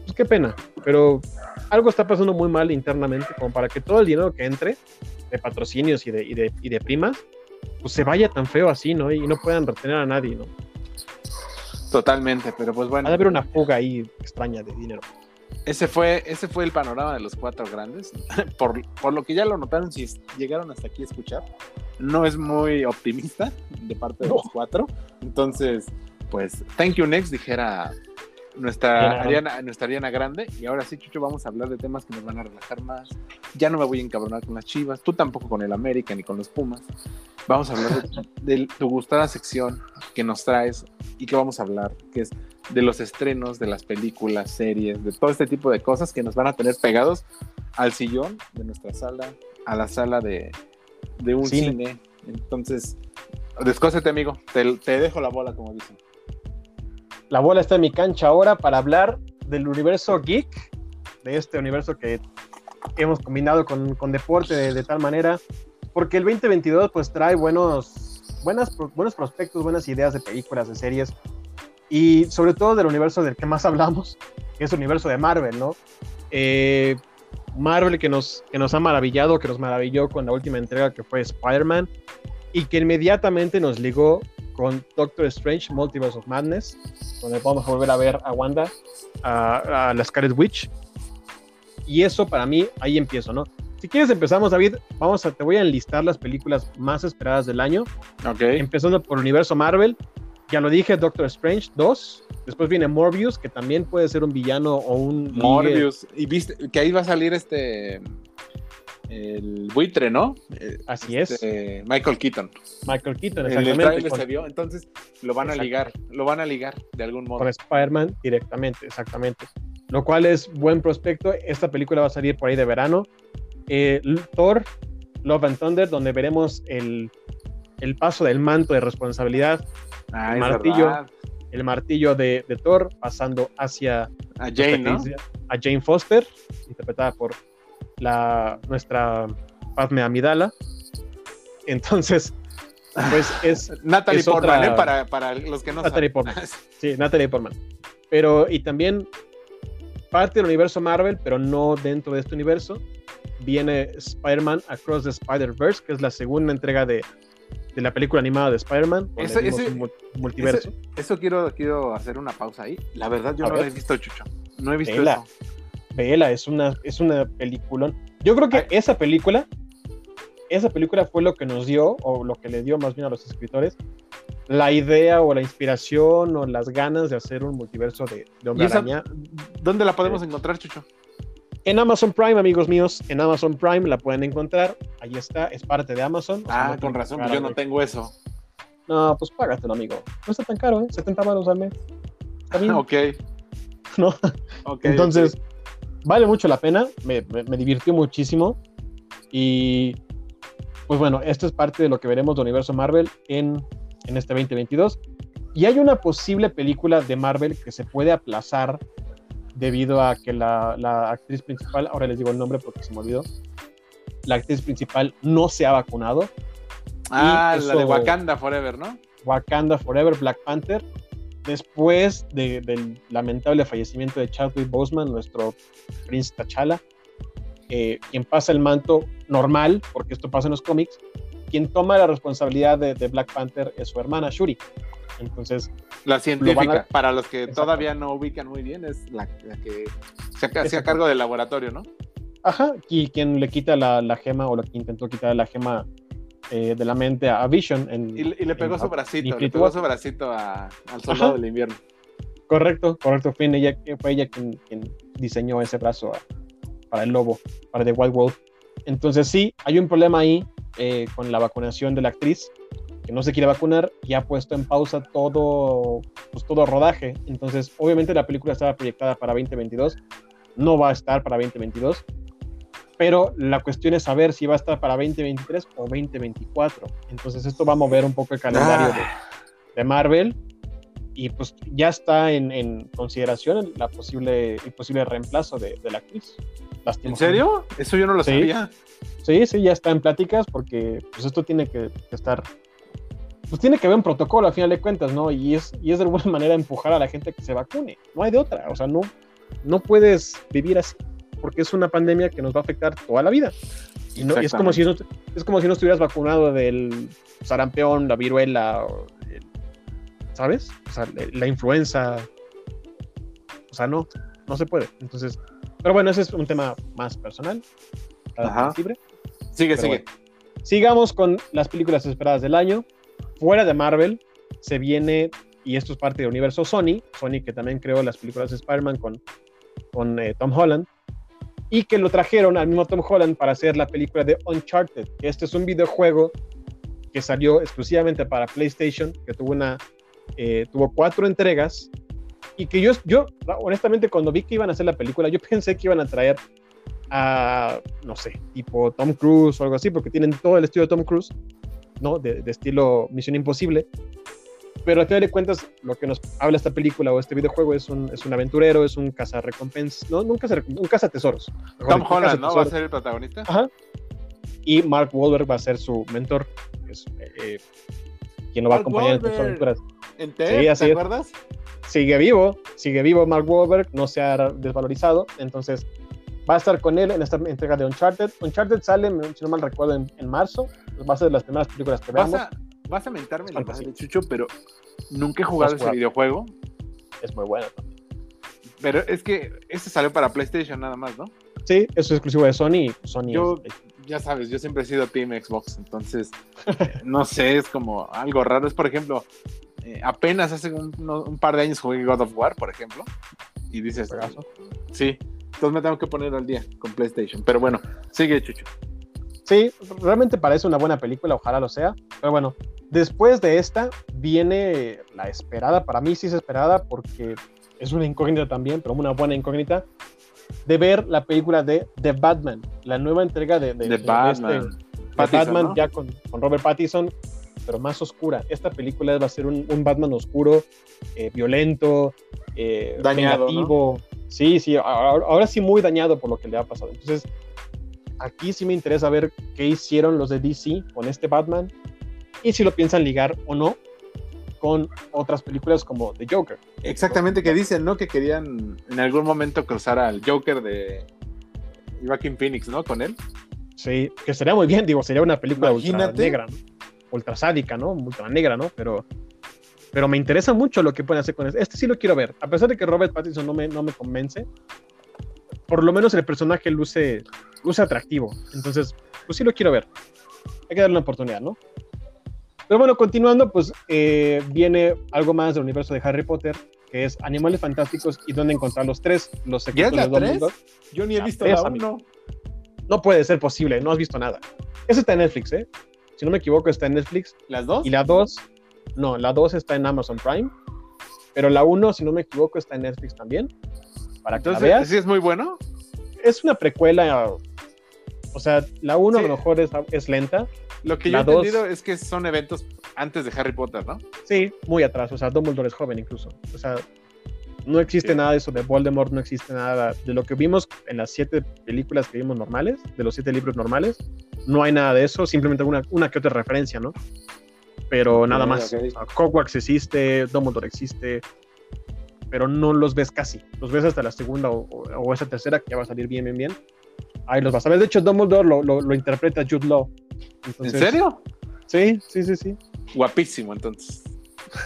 pues qué pena, pero algo está pasando muy mal internamente como para que todo el dinero que entre de patrocinios y de, y de, y de primas, pues se vaya tan feo así, ¿no? Y no puedan retener a nadie, ¿no? Totalmente, pero pues bueno. Ha de haber una fuga ahí extraña de dinero. Ese fue, ese fue el panorama de los cuatro grandes. [laughs] Por, por, lo que ya lo notaron, si llegaron hasta aquí a escuchar, no es muy optimista de parte de no. los cuatro. Entonces, pues, thank you next, dijera nuestra Ariana, nuestra Ariana Grande. Y ahora sí, Chucho, vamos a hablar de temas que nos van a relajar más. Ya no me voy a encabronar con las chivas, tú tampoco con el América ni con los Pumas. Vamos a hablar de, de tu gustada sección que nos traes y que vamos a hablar, que es de los estrenos, de las películas, series, de todo este tipo de cosas que nos van a tener pegados al sillón de nuestra sala, a la sala de, de un cine. cine. Entonces, descósete, amigo, te, te dejo la bola, como dicen. La bola está en mi cancha ahora para hablar del universo geek, de este universo que hemos combinado con, con deporte de, tal manera, porque el 2022 pues trae buenos, buenas, buenos prospectos, buenas ideas de películas, de series, y sobre todo del universo del que más hablamos, que es el universo de Marvel, ¿no? Eh, Marvel que nos, que nos ha maravillado, que nos maravilló con la última entrega que fue Spider-Man, y que inmediatamente nos ligó con Doctor Strange, Multiverse of Madness, donde vamos a volver a ver a Wanda, a, a la Scarlet Witch. Y eso para mí, ahí empiezo, ¿no? Si quieres empezamos, David, vamos a, te voy a enlistar las películas más esperadas del año. Ok. Empezando por el universo Marvel. Ya lo dije, Doctor Strange 2. Después viene Morbius, que también puede ser un villano o un... Morbius. Y viste que ahí va a salir este el buitre, ¿no? Así este, es. Michael Keaton. Michael Keaton, exactamente. El con... se vio, entonces lo van a ligar, lo van a ligar de algún modo. Con Spider-Man directamente, exactamente. Lo cual es buen prospecto. Esta película va a salir por ahí de verano. Eh, Thor, Love and Thunder, donde veremos el, el paso del manto de responsabilidad, ah, el martillo, el martillo de, de, Thor pasando hacia a Jane, ¿no? a Jane Foster, interpretada por la, nuestra Padme Amidala. Entonces, pues [laughs] es. Natalie es Portman, otra... ¿eh? para, para, los que no Natalie saben. Portman. [laughs] Sí, Natalie Portman. Pero, y también parte del universo Marvel, pero no dentro de este universo, viene Spider-Man Across the Spider-Verse, que es la segunda entrega de, de la película animada de Spider-Man. Eso, multiverso. Ese, eso, quiero, quiero hacer una pausa ahí. La verdad, yo A no lo he visto, Chucho. No he visto Vela. eso. Vela, es una, es una película. Yo creo que Ay. esa película, esa película fue lo que nos dio, o lo que le dio más bien a los escritores, la idea o la inspiración o las ganas de hacer un multiverso de, de ¿Y Hombre esa- Araña. ¿Dónde la podemos encontrar, Chucho? En Amazon Prime, amigos míos, en Amazon Prime la pueden encontrar. Ahí está, es parte de Amazon. o sea, Ah, no con razón, yo no tengo eso. No, pues págatelo, amigo. No está tan caro, ¿eh? 70 baros al mes. Está bien, [laughs] ok. [laughs] ¿no? ok, Entonces, ok. Vale mucho la pena, me, me- me divirtió muchísimo y pues bueno, esto es parte de lo que veremos de Universo Marvel en, en este 2022. Y hay una posible película de Marvel que se puede aplazar debido a que la, la actriz principal, ahora les digo el nombre porque se me olvidó, la actriz principal no se ha vacunado. Ah, la de Wakanda Forever, ¿no? Wakanda Forever, Black Panther, después de- del lamentable fallecimiento de Chadwick Boseman, nuestro Prince T'Challa, eh, quien pasa el manto normal, porque esto pasa en los cómics, quien toma la responsabilidad de, de Black Panther es su hermana Shuri. Entonces, La científica, van a- para los que todavía no ubican muy bien, es la, la que se hacía cargo del laboratorio, ¿no? ajá, y quien le quita la, la gema o lo que intentó quitar la gema eh, de la mente a Vision. En, Y, le- y le pegó en- su bracito, le pegó su bracito a- al soldado Ajá. del invierno. Correcto, correcto. Fue ella, fue ella quien, quien diseñó ese brazo a- para el lobo, para The White Wolf. Entonces sí, hay un problema ahí eh, con la vacunación de la actriz, que no se quiere vacunar y ha puesto en pausa todo, pues, todo rodaje. Entonces, obviamente la película estaba proyectada para 2022, no va a estar para 2022, pero la cuestión es saber si va a estar para 2023 o 2024. Entonces esto va a mover un poco el calendario Ah. de, de Marvel y pues ya está en, consideración la posible, el posible reemplazo de, la actriz. ¿En serio? Eso yo no lo sabía. Sí, sí, ya está en pláticas porque pues esto tiene que, estar, pues tiene que haber un protocolo a final de cuentas, ¿no? Y es, y es de alguna [laughs] manera empujar a la gente que se vacune. No hay de otra, o sea, no, no puedes vivir así porque es una pandemia que nos va a afectar toda la vida. Y, no, es, como si no, es como si no estuvieras vacunado del sarampión, la viruela, ¿sabes? O sea, la influenza. O sea, no, no se puede. Entonces, pero bueno, ese es un tema más personal. Ajá. Libre. Sigue, sigue. Sigamos con las películas esperadas del año. Fuera de Marvel, se viene, y esto es parte del universo Sony, Sony que también creó las películas de Spider-Man con, con eh, Tom Holland, y que lo trajeron al mismo Tom Holland para hacer la película de Uncharted, este es un videojuego que salió exclusivamente para PlayStation, que tuvo una eh, tuvo cuatro entregas y que yo, yo honestamente cuando vi que iban a hacer la película, yo [laughs] pensé que iban a traer a, no sé, tipo Tom Cruise o algo así, porque tienen todo el estilo de Tom Cruise, ¿no? De, estilo Misión Imposible. Pero a final de cuentas, lo que nos habla esta película o este videojuego es un, es un aventurero, es un cazarrecompensas, no, nunca un cazatesoros. Tom Holland, ¿no? Va a ser el protagonista. Ajá. Y Mark Wahlberg va a ser su mentor, es, eh, quien lo va a acompañar en sus aventuras. ¿En ¿te acuerdas? Sigue vivo, sigue vivo Mark Wahlberg, no se ha desvalorizado, entonces va a estar con él en esta entrega de Uncharted. Uncharted sale, si no mal recuerdo, en, marzo, va a ser de las primeras películas que veamos vas a mentarme la madre, Chucho, pero nunca he jugado ese videojuego. Es muy bueno Pero es que este salió para PlayStation nada más, ¿no? Sí, eso es exclusivo de Sony. Sony yo, ya sabes, yo siempre he sido Team Xbox, entonces, [laughs] no sé, es como algo raro. Es, por ejemplo, eh, apenas hace un, par de años jugué God of War, por ejemplo, y dices, sí, entonces me tengo que poner al día con PlayStation. Pero bueno, sigue, Chucho. Sí, realmente parece una buena película, ojalá lo sea. Pero bueno, Después de esta viene la esperada, para mí sí es esperada porque es una incógnita también, pero una buena incógnita, de ver la película de The Batman, la nueva entrega de, de, Batman, este, Batman ya con, Robert Pattinson, pero más oscura. Esta película va a ser un, Batman oscuro, eh, violento, eh, dañado, Sí, sí, ahora, ahora, sí muy dañado por lo que le ha pasado. Entonces, aquí sí me interesa ver qué hicieron los de DC con este Batman y si lo piensan ligar o no con otras películas como The Joker. Exactamente, que dicen, ¿no? Que querían en algún momento cruzar al Joker de Joaquin Phoenix, ¿no? Con él. Sí, que sería muy bien, digo, sería una película ultra negra, ¿no? ultra sádica, ¿no? Ultra negra, ¿no? Pero, pero me interesa mucho lo que pueden hacer con este. Este sí lo quiero ver, a pesar de que Robert Pattinson no me, no me convence. Por lo menos el personaje luce, luce atractivo. Entonces, pues sí lo quiero ver. Hay que darle una oportunidad, ¿no? Pero bueno, continuando, pues eh, viene algo más del universo de Harry Potter, que es Animales Fantásticos y dónde encontrar los tres, los secretos de Dumbledore. Yo ni he visto la uno. No puede ser posible, no has visto nada. Eso está en Netflix, ¿eh? Si no me equivoco, está en Netflix. ¿Las dos? Y la dos, no, la dos está en Amazon Prime, pero la uno, si no me equivoco, está en Netflix también. Para que Entonces, la veas. ¿Sí es muy bueno? Es una precuela, o sea, la uno a lo mejor es, es lenta, lo que yo he entendido es que son eventos antes de Harry Potter, ¿no? Sí, muy atrás. O sea, Dumbledore es joven incluso. O sea, no existe nada de eso de Voldemort, no existe nada de lo que vimos en las siete películas que vimos normales, de los siete libros normales. No hay nada de eso, simplemente una, una que otra referencia, ¿no? Pero nada más. Hogwarts existe, Dumbledore existe, pero no los ves casi. Los ves hasta la segunda o, o, esa tercera que ya va a salir bien, bien, bien. Ahí los vas a ver. De hecho, Dumbledore lo, lo, lo interpreta Jude Law ¿En serio? Sí, sí, sí, sí. Guapísimo, entonces.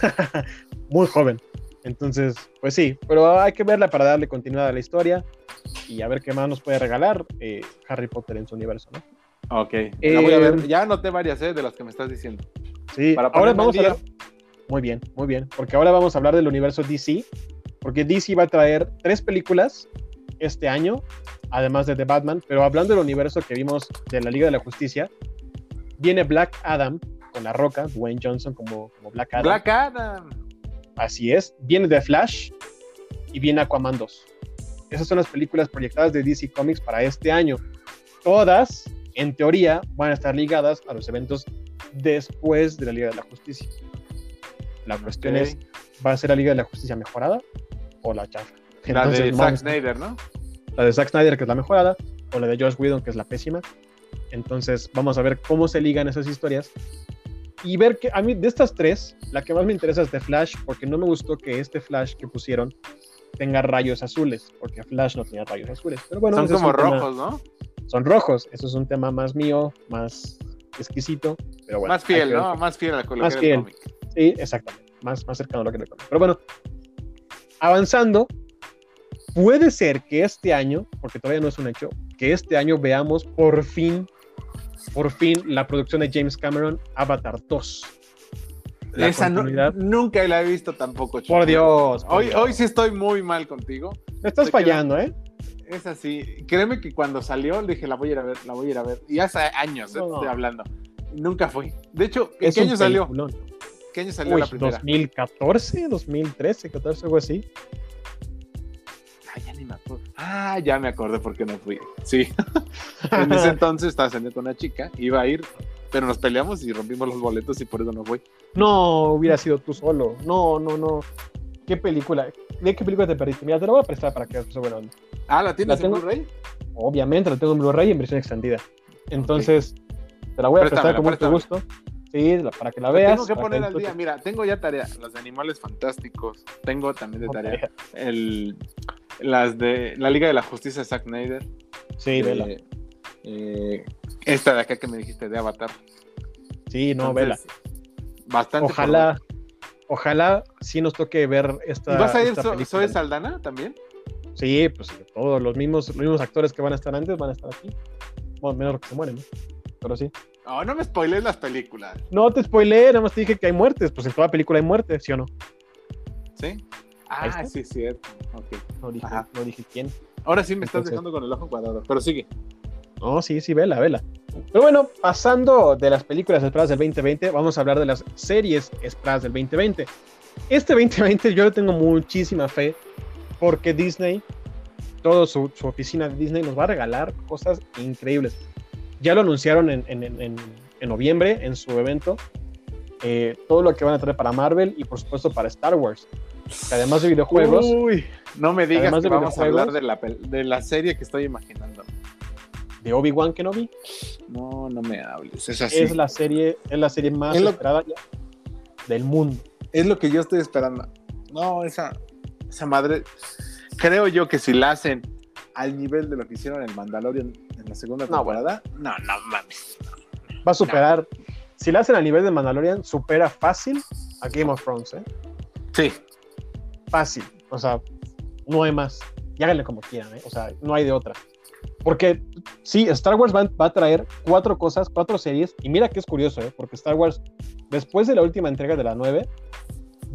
[laughs] Muy joven. Entonces, pues sí, pero hay que verla para darle continuidad a la historia y a ver qué más nos puede regalar eh, Harry Potter en su universo, ¿no? Ok. La voy a ver. Eh, ya anoté varias eh, de las que me estás diciendo. Sí, para ahora vamos a hablar. Muy bien, muy bien. Porque ahora vamos a hablar del universo DC. Porque DC va a traer tres películas este año, además de The Batman. Pero hablando del universo que vimos de la Liga de la Justicia, Viene Black Adam con la roca, Dwayne Johnson como, como Black Adam. Black Adam. Así es. Viene The Flash y viene Aquaman 2. Esas son las películas proyectadas de DC Comics para este año. Todas, en teoría, van a estar ligadas a los eventos después de la Liga de la Justicia. La cuestión es, va a ser la Liga de la Justicia mejorada o la chafa. La de Zack Snyder, ¿no? la de Zack Snyder, que es la mejorada, o la de Josh Whedon, que es la pésima. Entonces, vamos a ver cómo se ligan esas historias. Y ver que a mí, de estas tres, la que más me interesa es de Flash, porque no me gustó que este Flash que pusieron tenga rayos azules, porque Flash no tenía rayos azules. Pero bueno, Son como tema- rojos, ¿no? son rojos. Eso es un tema más mío, más exquisito. Pero bueno, Más fiel, ¿no? Más fiel a lo Más que fiel. era el cómic. Sí, exactamente. Más, más cercano a lo que conozco. Pero bueno, avanzando, puede ser que este año, porque todavía no es un hecho, que este año veamos por fin, por fin la producción de James Cameron Avatar 2. La Esa no- nunca la he visto tampoco. Chico. Por Dios. por Hoy, Dios. hoy sí estoy muy mal contigo. Me estás te fallando, ¿eh? Es así. Créeme que cuando salió dije, la voy a ir a ver, la voy a ir a ver. Y hace años eh, No. estoy hablando. Nunca fui. De hecho, ¿en Es qué año salió? ¿Qué año salió Uy, la primera? 2014, 2013, 14, algo así. Ah, ya ni me acuerdo. Ah, ya me acordé por qué no fui. Sí. [laughs] en ese entonces estaba saliendo con una chica, iba a ir, pero nos peleamos y rompimos los boletos y por eso no fui. No, hubiera sido tú solo. No, no, no. ¿Qué película? ¿De qué película te perdiste? Mira, te la voy a prestar para que veas buena onda. Ah, ¿la tienes La en Blu-ray? Obviamente, la tengo en Blu-ray en versión extendida. Entonces, te la voy a prestar con mucho gusto. Sí, para que la veas. tengo que poner al día. Mira, tengo ya tarea. Las de animales fantásticos. Tengo también de tarea. El, las de la Liga de la Justicia de Zack Snyder. Sí, Eh, vela. eh, esta de acá que me dijiste de Avatar. Sí, no, Entonces, vela. Bastante. Ojalá, ojalá sí nos toque ver esta. ¿Y vas a ir esta So-. Zoe Saldana también? Sí, pues todos los mismos, los mismos actores que van a estar antes van a estar aquí. Bueno, menos que se mueren, ¿no? Pero sí. Oh, no me spoilees las películas. No te spoileé, nada más te dije que hay muertes. Pues en toda película hay muertes, ¿sí o no? ¿Sí? Ah, está. sí, es cierto. Ok. No dije, no quién. Ahora sí me estás dejando con el ojo cuadrado. Pero sigue. No, sí, sí, vela, vela. Pero bueno, pasando de las películas esperadas del 2020, vamos a hablar de las series esperadas del 2020. Este 2020 yo le tengo muchísima fe porque Disney, toda su, su oficina de Disney nos va a regalar cosas increíbles. Ya lo anunciaron en, en- en- en- noviembre en su evento, eh, todo lo que van a traer para Marvel y por supuesto para Star Wars. Que además de videojuegos, Uy, no me digas que vamos a hablar de la, de la serie que estoy imaginando. de Obi-Wan Kenobi, No, no me hables. Es así. es la serie, es la serie más Es lo- esperada ya del mundo. Es lo que yo estoy esperando. No, esa, esa madre. Creo yo que si la hacen al nivel de lo que hicieron en Mandalorian en la segunda No, temporada, no, no mames. Va a superar. Si la hacen a nivel de Mandalorian, supera fácil a Game of Thrones, ¿eh? Sí, Fácil. O sea, no hay más. Y háganle como quieran, ¿eh? O sea, no hay de otra. Porque sí, Star Wars va, va a traer cuatro cosas, cuatro series. Y mira que es curioso, ¿eh? Porque Star Wars, después de la última entrega de la 9,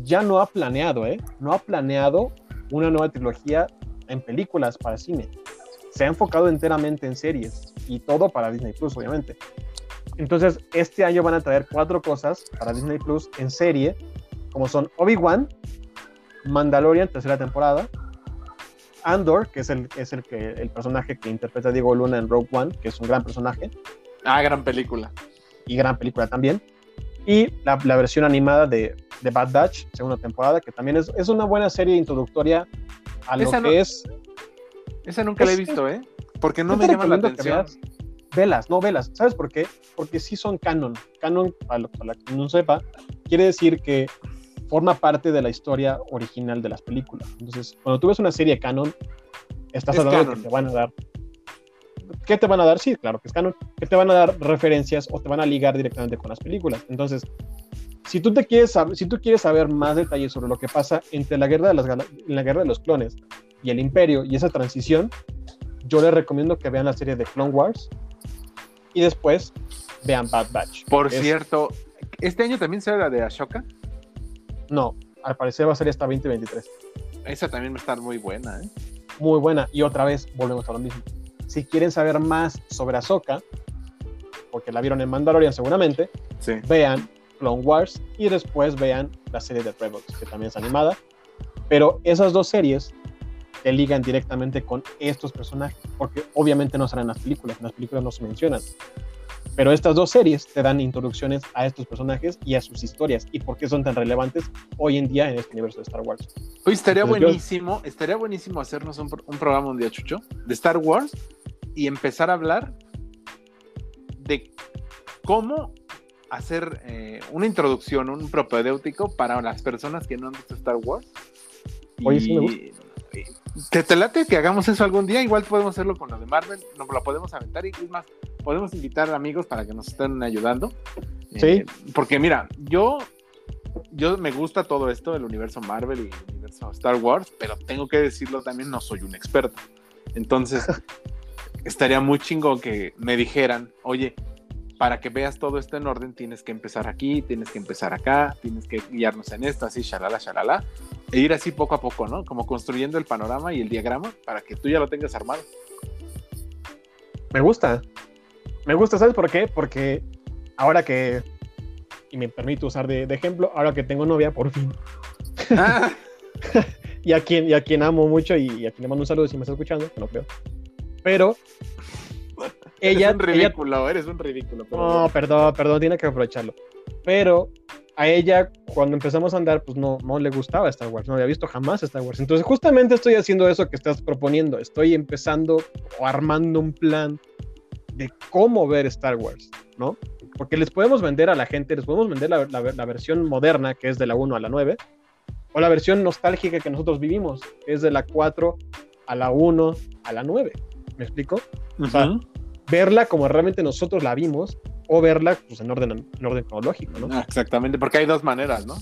ya no ha planeado, ¿eh? No ha planeado una nueva trilogía en películas para cine. Se ha enfocado enteramente en series y todo para Disney Plus, obviamente. Entonces, este año van a traer cuatro cosas para Disney Plus en serie, como son Obi-Wan, Mandalorian, tercera temporada, Andor, que es el, es el, que, el personaje que interpreta Diego Luna en Rogue One, que es un gran personaje ah, gran película. y gran película también, y la, la versión animada de, de Bad Batch, segunda temporada, que también es, es una buena serie introductoria a lo Esa que no- es Esa nunca la he visto, ¿eh? Porque no me llama la que atención. veas Velas, no velas. ¿Sabes por qué? Porque sí son canon. Canon, para, lo- para la que no sepa, quiere decir que forma parte de la historia original de las películas. Entonces, cuando tú ves una serie canon, estás Es hablando de que te van a dar. ¿Qué te van a dar? Sí, claro que es canon. Que te van a dar referencias o te van a ligar directamente con las películas. Entonces, si tú te quieres saber, si tú quieres saber más detalles sobre lo que pasa entre la guerra de las la guerra de los clones y el imperio y esa transición, yo les recomiendo que vean la serie de Clone Wars y después vean Bad Batch. Por Es- cierto, ¿este año también será la de Ashoka? No, al parecer va a ser hasta 2023. Esa también va a estar muy buena, ¿eh? Muy buena. Y otra vez volvemos a lo mismo. Si quieren saber más sobre Ahsoka, porque la vieron en Mandalorian seguramente, Sí. vean Clone Wars y después vean la serie de Rebels, que también es animada. Pero esas dos series te ligan directamente con estos personajes, porque obviamente no salen en las películas, en las películas no se mencionan. Pero estas dos series te dan introducciones a estos personajes y a sus historias y por qué son tan relevantes hoy en día en este universo de Star Wars. Hoy estaría buenísimo, estaría buenísimo hacernos un, un, programa un día, Chucho, de Star Wars y empezar a hablar de cómo hacer eh, una introducción, un propedéutico para las personas que no han visto Star Wars. Oye, sí me gusta. ¿Te, te late que hagamos eso algún día? Igual podemos hacerlo con lo de Marvel, nos lo podemos aventar y es más, podemos invitar amigos para que nos estén ayudando. Sí. Eh, porque mira, yo, yo me gusta todo esto, el universo Marvel y el universo Star Wars, pero tengo que decirlo también, no soy un experto. Entonces, [laughs] estaría muy chingo que me dijeran, oye, para que veas todo esto en orden, tienes que empezar aquí, tienes que empezar acá, tienes que guiarnos en esto, así, shalala, shalala, e ir así poco a poco, ¿no? Como construyendo el panorama y el diagrama para que tú ya lo tengas armado. Me gusta, me gusta, ¿sabes por qué? Porque ahora que, y me permito usar de, de ejemplo, ahora que tengo novia, por fin. Ah. [laughs] y, a quien, y a quien amo mucho y, y, a quien le mando un saludo si me está escuchando, que no creo. Pero ella... Eres un ridículo, ella, eres un ridículo. Pero no, perdón, perdón, tiene que aprovecharlo. Pero a ella, cuando empezamos a andar, pues no, no le gustaba Star Wars, no había visto jamás Star Wars. Entonces, justamente estoy haciendo eso que estás proponiendo. Estoy empezando o armando un plan de cómo ver Star Wars, ¿no? Porque les podemos vender a la gente, les podemos vender la, la, la, versión moderna, que es de la 1 a la 9, o la versión nostálgica que nosotros vivimos, que es de la 4 a la 1 a la 9. ¿Me explico? Uh -huh. O sea, verla como realmente nosotros la vimos, o verla pues, en, orden, en orden cronológico, ¿no? Ah, exactamente, porque hay dos maneras, ¿no?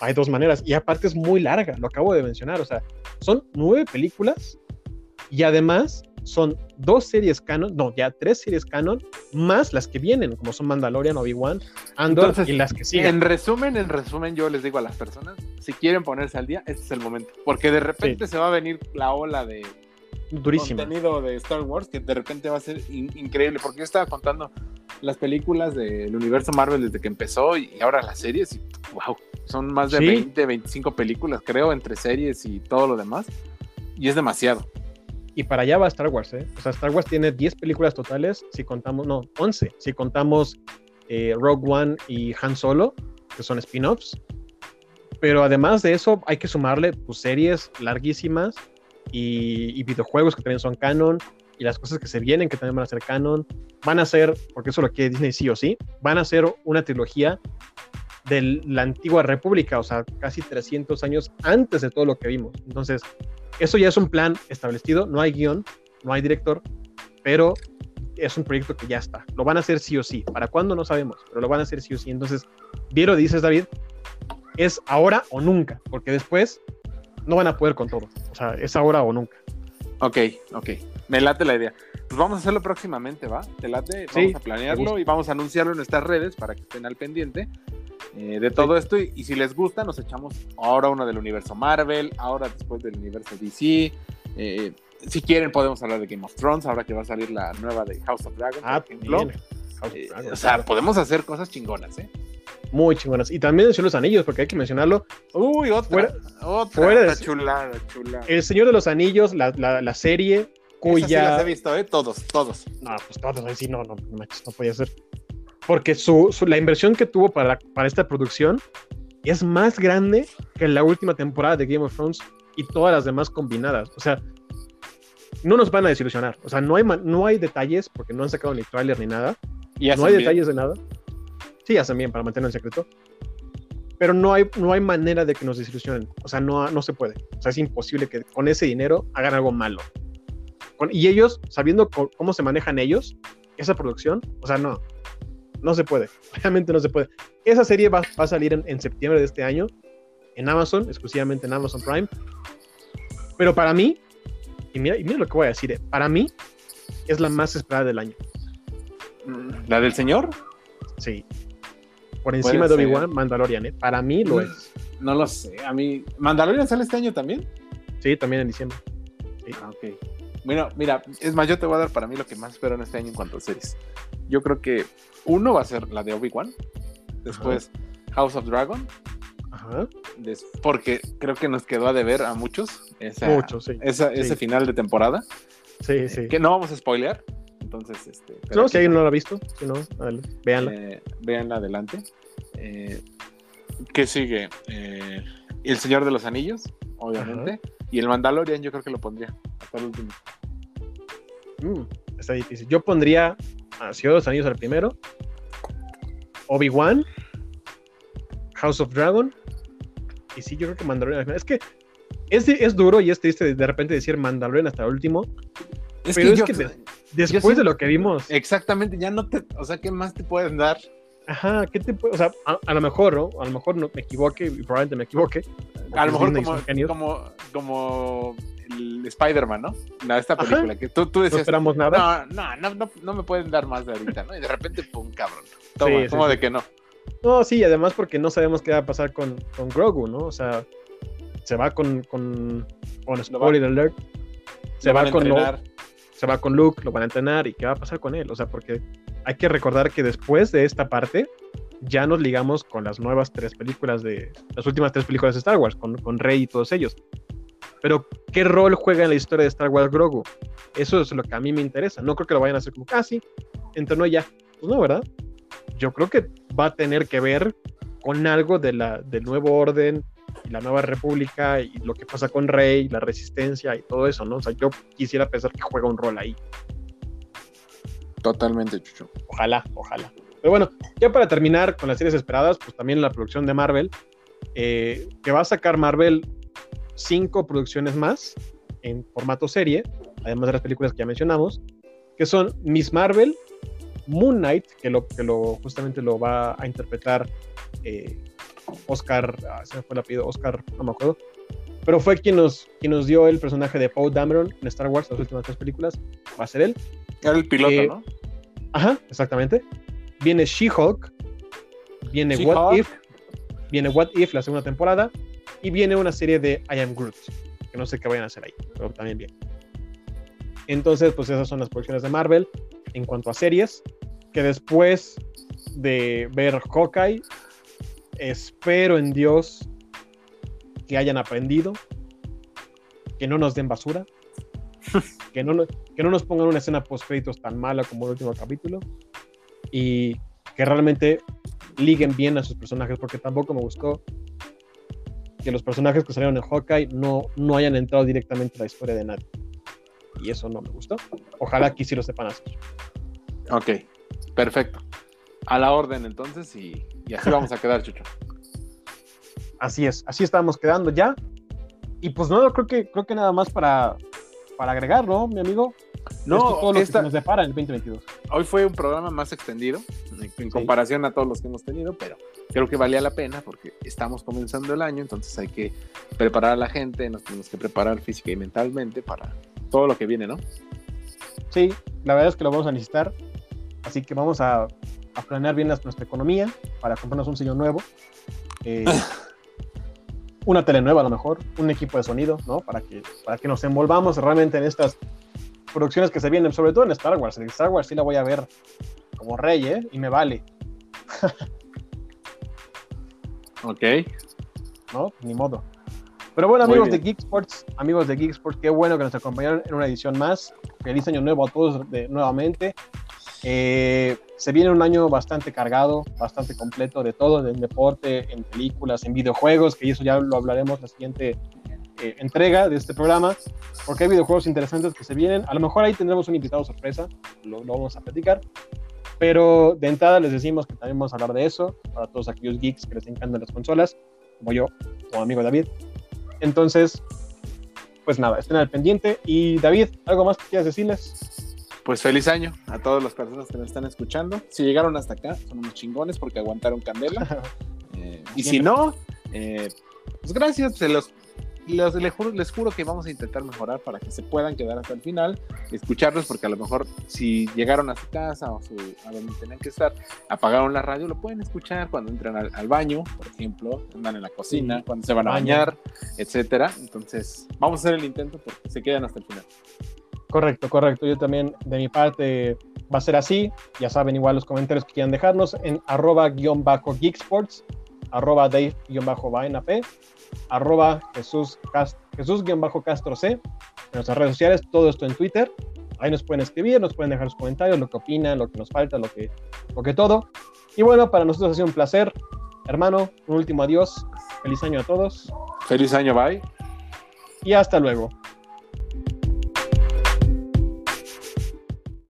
Hay dos maneras, y aparte es muy larga, lo acabo de mencionar, o sea, son nueve películas, y además son dos series canon, no, ya tres series canon, más las que vienen, como son Mandalorian, Obi-Wan, Andor Entonces, y las que siguen. En resumen, en resumen, yo les digo a las personas, si quieren ponerse al día, este es el momento, porque de repente sí. se va a venir la ola de Durísima. contenido de Star Wars que de repente va a ser in increíble, porque yo estaba contando las películas del universo Marvel desde que empezó y ahora las series, y wow, son más de ¿Sí? 20, 25 películas, creo, entre series y todo lo demás, y es demasiado. Y para allá va Star Wars, ¿eh? O sea, Star Wars tiene 10 películas totales, si contamos, no, 11, si contamos eh, Rogue One y Han Solo, que son spin-offs. Pero además de eso, hay que sumarle pues, series larguísimas y, videojuegos que también son canon, y las cosas que se vienen que también van a ser canon. Van a ser, porque eso lo quiere Disney sí o sí, van a ser una trilogía de la antigua república, o sea, casi 300 años antes de todo lo que vimos. Entonces, eso ya es un plan establecido, no hay guion, no hay director, pero es un proyecto que ya está. Lo van a hacer sí o sí. ¿Para cuándo? No sabemos, pero lo van a hacer sí o sí. Entonces, Viero, dices David, es ahora o nunca, porque después no van a poder con todo. O sea, es ahora o nunca. Ok, ok. Me late la idea. Pues vamos a hacerlo próximamente, ¿va? Te late, vamos sí, a planearlo y vamos a anunciarlo en nuestras redes para que estén al pendiente. Eh, de todo sí. esto y, y, si les gusta nos echamos ahora uno del universo Marvel, ahora después del universo DC. Eh, si quieren podemos hablar de Game of Thrones, ahora que va a salir la nueva de House of Dragon, ah, por ejemplo. Eh, Dragon, o sea, podemos hacer cosas chingonas, ¿eh? Muy chingonas. Y también el Señor de los Anillos, porque hay que mencionarlo. Uy, otra. Fuera, otra. Fuera de, chulada, chulada. El Señor de los Anillos, la, la, la serie cuya... Sí las he visto, ¿eh? Todos, todos. No, pues todos, ahí sí, no, no, no, no podía ser porque su, su, la inversión que tuvo para, para esta producción es más grande que la última temporada de Game of Thrones y todas las demás combinadas. O sea, no nos van a desilusionar. O sea, no hay, no hay detalles porque no han sacado ni trailer ni nada. ¿Y no hay bien? detalles de nada. Sí, hacen bien para mantenerlo en secreto. Pero no hay, no hay manera de que nos desilusionen. O sea, no, no se puede. O sea, es imposible que con ese dinero hagan algo malo. Con, y ellos, sabiendo cómo se manejan ellos, esa producción, o sea, no, no se puede, [laughs] realmente no se puede. Esa serie va, va a salir en, en, septiembre de este año en Amazon, exclusivamente en Amazon Prime. Pero para mí, y mira, y mira lo que voy a decir, eh, para mí es la más esperada del año. ¿La del señor? Sí. Por encima de Obi-Wan, Mandalorian, ¿eh? Para mí lo es. No lo sé, a mí... ¿Mandalorian sale este año también? Sí, también en diciembre. Sí. Ah, ok. Bueno, mira, es más, yo te voy a dar para mí lo que más espero en este año en cuanto a series. Yo creo que uno va a ser la de Obi-Wan, después Ajá. House of Dragon, Ajá. Porque creo que nos quedó a deber a muchos esa, muchos, sí. esa, sí. ese final de temporada. Sí, sí. Que no vamos a spoilear. Entonces, este. No, si alguien no lo ha visto, si no, véanla. Eh, véanla adelante. Eh, ¿Qué sigue? Eh, el Señor de los Anillos, obviamente. Y el Mandalorian, yo creo que lo pondría hasta el último. Mm, está difícil. Yo pondría a Señor de los Anillos al primero. Obi-Wan. House of Dragon. Y sí, yo creo que Mandalorian. Es que es, es duro y es triste de repente decir Mandalorian hasta el último. Es pero que es que después de lo que vimos. Exactamente, ya no te. O sea, ¿qué más te pueden dar? Ajá, ¿qué te puede, o sea, a, lo mejor, ¿no? A lo mejor no me equivoque y probablemente me equivoque. A lo mejor como, como, como, el Spider-Man, ¿no? La, esta película que tú, tú decías. No esperamos nada. No, no, no, no, me pueden dar más de ahorita, ¿no? Y de repente, pum, cabrón. Toma, como de que no. No, sí, además porque no sabemos qué va a pasar con, con Grogu, ¿no? O sea, se va con, con, con spoiler alert. Se va con se va con Luke, lo van a entrenar y qué va a pasar con él. O sea, porque hay que recordar que después de esta parte ya nos ligamos con las nuevas tres películas de las últimas tres películas de Star Wars, con, con Rey y todos ellos. Pero, ¿qué rol juega en la historia de Star Wars Grogu? Eso es lo que a mí me interesa. No creo que lo vayan a hacer como casi, ah, entrenó ya. Pues no, ¿verdad? Yo creo que va a tener que ver con algo de la, del nuevo orden, y la nueva república y lo que pasa con Rey, la resistencia y todo eso, ¿no? O sea, yo quisiera pensar que juega un rol ahí. Totalmente, Chucho. Ojalá, ojalá. Pero bueno, ya para terminar con las series esperadas, pues también la producción de Marvel, eh, que va a sacar Marvel cinco producciones más en formato serie, además de las películas que ya mencionamos, que son Miss Marvel, Moon Knight, que, lo, que lo, justamente lo va a interpretar eh, Oscar, ah, se me fue el apellido, Oscar, no me acuerdo, pero fue quien nos, quien nos dio el personaje de Paul Dameron en Star Wars, las últimas tres películas, va a ser él. Era el piloto, eh, ¿no? Ajá, exactamente. Viene She-Hulk, viene What If, viene What If la segunda temporada, y viene una serie de I Am Groot, que no sé qué vayan a hacer ahí, pero también bien. Entonces, pues esas son las producciones de Marvel en cuanto a series, que después de ver Hawkeye, espero en Dios que hayan aprendido, que no nos den basura, [laughs] que, no, que no nos pongan una escena post créditos tan mala como el último capítulo y que realmente liguen bien a sus personajes, porque tampoco me gustó que los personajes que salieron en Hawkeye no, no hayan entrado directamente a la historia de nadie. Y eso no me gustó. Ojalá aquí sí lo sepan hacer. Ok, perfecto. A la orden entonces y, y así vamos a quedar, Chucho. Así es, así estamos quedando ya. Y pues no, creo que, creo que nada más para, para agregar, ¿no, mi amigo? No, todo lo que nos depara en el 2022. Hoy fue un programa más extendido en comparación a todos los que hemos tenido, pero creo que valía la pena porque estamos comenzando el año, entonces hay que preparar a la gente, nos tenemos que preparar física y mentalmente para todo lo que viene, ¿no? Sí, la verdad es que lo vamos a necesitar, así que vamos a, a planear bien nuestra economía para comprarnos un sillón nuevo. Eh, [laughs] una tele nueva a lo mejor, un equipo de sonido, ¿no? Para que, para que nos envolvamos realmente en estas producciones que se vienen, sobre todo en Star Wars. En Star Wars sí la voy a ver como rey, ¿eh? Y me vale. [laughs] ok. ¿No? Ni modo. Pero bueno, amigos de Geek Sports, amigos de Geek Sports, qué bueno que nos acompañaron en una edición más. Feliz año nuevo a todos de, nuevamente. Eh, se viene un año bastante cargado, bastante completo de todo, en deporte, en películas, en videojuegos, que eso ya lo hablaremos la siguiente eh, entrega de este programa, porque hay videojuegos interesantes que se vienen. A lo mejor ahí tendremos un invitado sorpresa, lo, vamos a platicar. Pero de entrada les decimos que también vamos a hablar de eso, para todos aquellos geeks que les encantan las consolas, como yo, como amigo David. Entonces, pues nada, estén al pendiente. Y David, ¿algo más que quieras decirles? Pues feliz año a todas las personas que nos están escuchando. Si llegaron hasta acá, son unos chingones porque aguantaron candela. [laughs] Eh, y si no, eh, pues gracias, se los, les, juro, que vamos a intentar mejorar para que se puedan quedar hasta el final, escucharlos, porque a lo mejor si llegaron a su casa o a donde tenían que estar, apagaron la radio, lo pueden escuchar cuando entran al, baño, por ejemplo, andan en la cocina, cuando se van a bañar, etcétera. Entonces, vamos a hacer el intento porque se quedan hasta el final. Correcto, correcto. Yo también, de mi parte, va a ser así. Ya saben, igual los comentarios que quieran dejarnos en arroba guion bajo geeksports, arroba dave guion bajo arroba jesús, jesús guion bajo castro c, en nuestras redes sociales, todo esto en Twitter. Ahí nos pueden escribir, nos pueden dejar sus comentarios, lo que opinan, lo que nos falta, lo que, lo que todo. Y bueno, para nosotros ha sido un placer. Hermano, un último adiós. Feliz año a todos. Feliz año, bye. Y hasta luego.